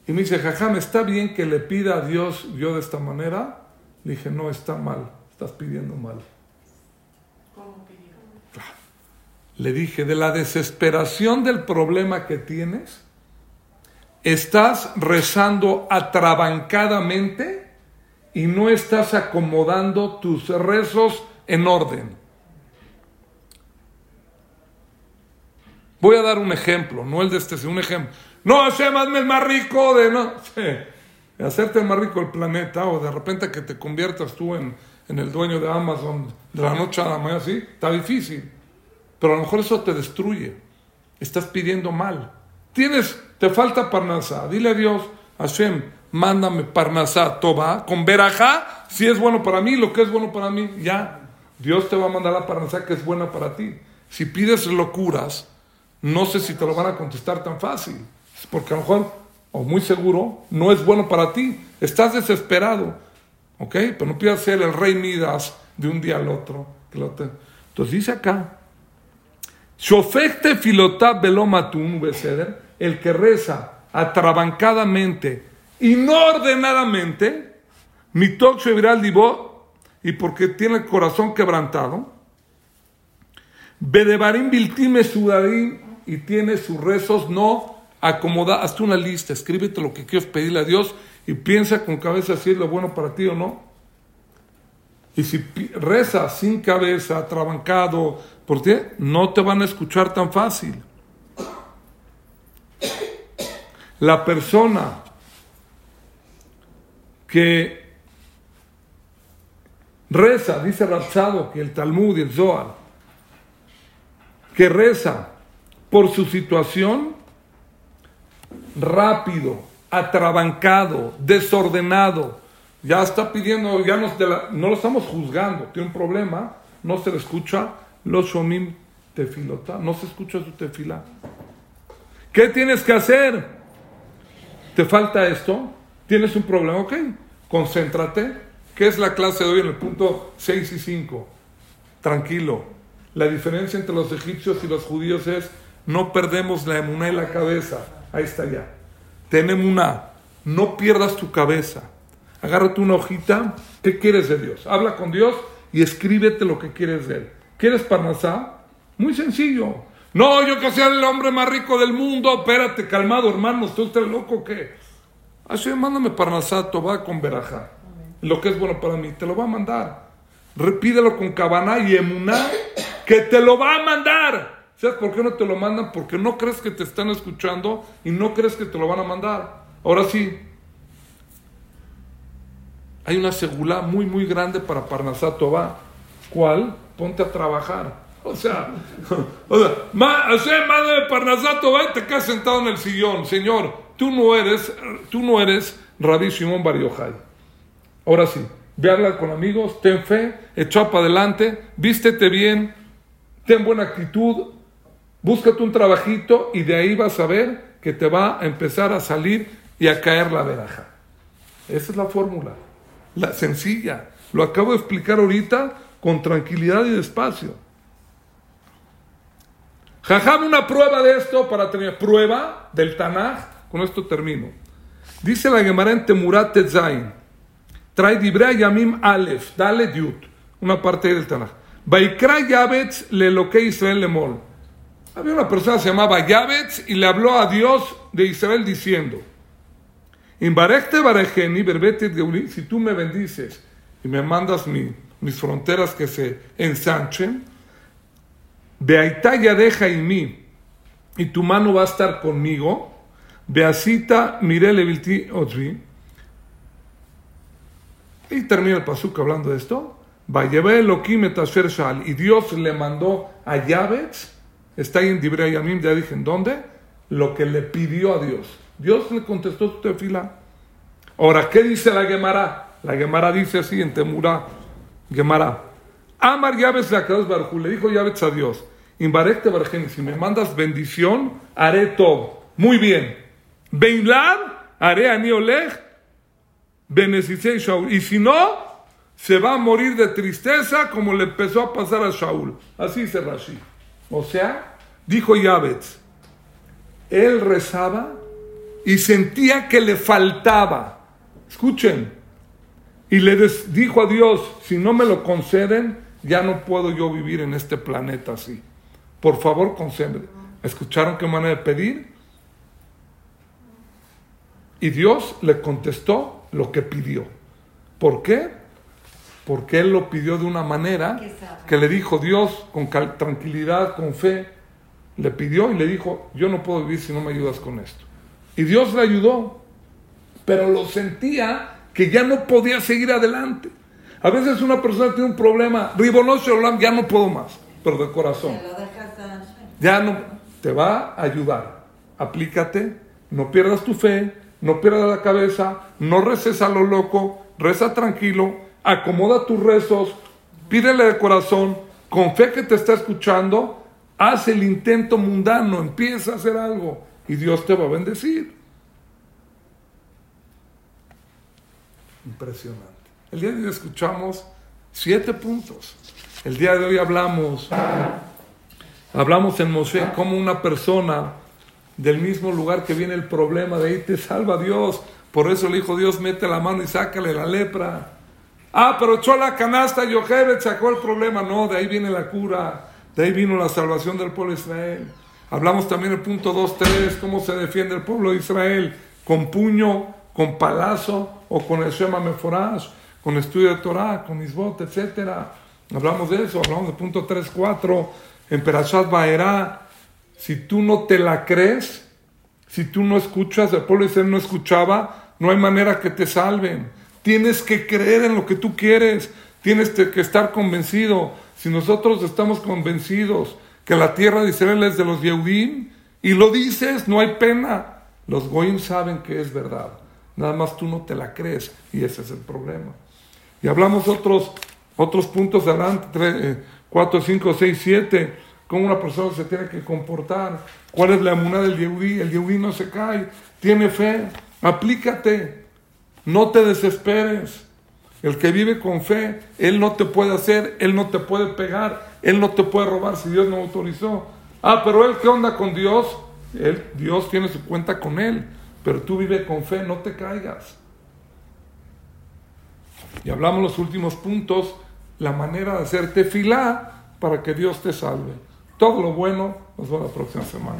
Y me dice, Jajam, ¿está bien que le pida a Dios yo de esta manera? Le dije, no, está mal, estás pidiendo mal. ¿Cómo pidió? Le dije, de la desesperación del problema que tienes, estás rezando atrabancadamente y no estás acomodando tus rezos en orden. Voy a dar un ejemplo, no el de este, un ejemplo. No, Hashem, el más rico de... No, sí, hacerte el más rico del planeta o de repente que te conviertas tú en, en el dueño de Amazon de la noche a la mañana, sí, está difícil. Pero a lo mejor eso te destruye. Estás pidiendo mal. Tienes, te falta Parnasá. Dile a Dios, Hashem, mándame Parnasá, Toba, con Berajá, si es bueno para mí, lo que es bueno para mí, ya. Dios te va a mandar la Parnasá que es buena para ti. Si pides locuras, no sé si te lo van a contestar tan fácil. Porque a lo mejor, o muy seguro, no es bueno para ti. Estás desesperado. ¿Ok? Pero no pidas ser el rey Midas de un día al otro. Entonces dice acá, Shofekte filotab belomatun el que reza atrabancadamente y no ordenadamente, mitok viral divo, y porque tiene el corazón quebrantado, bedebarim biltime sudarim, y tiene sus rezos no acomoda, hazte una lista, escríbete lo que quieres pedirle a Dios y piensa con cabeza si es lo bueno para ti o no. Y si reza sin cabeza, atrabancado, ¿por qué? No te van a escuchar tan fácil. La persona que reza, dice Ratzado, que el Talmud y el Zohar, que reza por su situación, rápido, atrabancado, desordenado, ya está pidiendo, ya no, no lo estamos juzgando, tiene un problema, no se le escucha los shomim tefilota, no se escucha su tefila. ¿Qué tienes que hacer? ¿Te falta esto? ¿Tienes un problema? Ok, concéntrate. ¿Qué es la clase de hoy en el punto 6 y 5? Tranquilo. La diferencia entre los egipcios y los judíos es no perdemos la emuná en la cabeza. Ahí está ya. Ten emuná. No pierdas tu cabeza agárrate una hojita, ¿qué quieres de Dios? Habla con Dios y escríbete lo que quieres de Él. ¿Quieres Parnasá? Muy sencillo. No, yo que sea el hombre más rico del mundo, espérate, calmado hermano, ¿usted loco qué? Así, mándame Parnasá, va con Berajá. Lo que es bueno para mí, te lo va a mandar. Repídelo con Cabana y Emuná, que te lo va a mandar. ¿Sabes por qué no te lo mandan? Porque no crees que te están escuchando y no crees que te lo van a mandar. Ahora sí, hay una segula muy, muy grande para Parnasat Toba. ¿Cuál? Ponte a trabajar. O sea, o sea, madre de Parnasat Toba y te quedas sentado en el sillón. Señor, tú no eres, tú no eres Rabbi Shimon Bar Ahora sí, ve a hablar con amigos, ten fe, echa para adelante, vístete bien, ten buena actitud, búscate un trabajito y de ahí vas a ver que te va a empezar a salir y a caer la veraja. Esa es la fórmula la sencilla. Lo acabo de explicar ahorita con tranquilidad y despacio. Jajam, una prueba de esto para tener prueba del Tanaj. Con esto termino. Dice la Gemara en Temurat Zain. Trae Dibrea Yamim Aleph, dale Diut, una parte del Tanaj. Baikra Yabetz le lo que Israel le mol. Había una persona que se llamaba Yabetz y le habló a Dios de Israel diciendo: si tú me bendices y me mandas mis fronteras que se ensanchen, Beaitaya deja en mí y tu mano va a estar conmigo, Beasita mirele vilti otvi. Y termina el pasuk hablando de esto. Y Dios le mandó a Yabetz, está ahí en Dibre Yamim, ya dije en dónde, lo que le pidió a Dios. Dios le contestó su tefila. Ahora, ¿qué dice la Gemara? La Gemara dice así en Temura, Gemara. Amar Yabes la Barjú, le dijo Yabes a Dios, Inbarekte Barjen, si me mandas bendición, haré todo. Muy bien. Beinlad, haré a Niolech, Benesisei Shaul. Y si no, se va a morir de tristeza como le empezó a pasar a Shaul. Así dice Rashi. O sea, dijo Yabes, él rezaba y sentía que le faltaba. Escuchen. Y le dijo a Dios, si no me lo conceden, ya no puedo yo vivir en este planeta así. Por favor, conceden. ¿Escucharon qué manera de pedir? Y Dios le contestó lo que pidió. ¿Por qué? Porque él lo pidió de una manera que le dijo Dios con tranquilidad, con fe, le pidió y le dijo, yo no puedo vivir si no me ayudas con esto. Y Dios le ayudó, pero lo sentía que ya no podía seguir adelante. A veces una persona tiene un problema, Ribonoso ya no puedo más, pero de corazón. Ya no, te va a ayudar. Aplícate, no pierdas tu fe, no pierdas la cabeza, no reces a lo loco, reza tranquilo, acomoda tus rezos, pídele de corazón, con fe que te está escuchando, haz el intento mundano, empieza a hacer algo y Dios te va a bendecir. Impresionante. El día de hoy escuchamos siete puntos. El día de hoy hablamos, hablamos en Moshe como una persona del mismo lugar que viene el problema, de ahí te salva Dios. Por eso el Hijo Dios mete la mano y sácale la lepra. Ah, pero echó la canasta y sacó el problema. No, de ahí viene la cura. De ahí vino la salvación del pueblo de Israel. Hablamos también el punto 2, 3, cómo se defiende el pueblo de Israel. Con puño, con palazo o con el Shema Meforash, con estudio de Torah, con Isbot, etc. Hablamos de eso, hablamos del punto 3, 4. En Perashat Baerá, si tú no te la crees, si tú no escuchas, el pueblo de Israel no escuchaba, no hay manera que te salven. Tienes que creer en lo que tú quieres. Tienes que estar convencido. Si nosotros estamos convencidos que la tierra de Israel es de los Yehudim y lo dices, no hay pena. Los Goyim saben que es verdad. Nada más tú no te la crees y ese es el problema. Y hablamos otros, otros puntos adelante, 4, 5, 6, 7, cómo una persona se tiene que comportar, cuál es la emuná del Yehudí. El Yehudí no se cae, tiene fe, aplícate. No te desesperes. El que vive con fe, Él no te puede hacer, Él no te puede pegar, Él no te puede robar si Dios no autorizó. Ah, pero Él, ¿qué onda con Dios? Él, Dios tiene su cuenta con Él, pero tú vive con fe, no te caigas. Y hablamos los últimos puntos, la manera de hacer tefilá para que Dios te salve. Todo lo bueno nos va la próxima semana.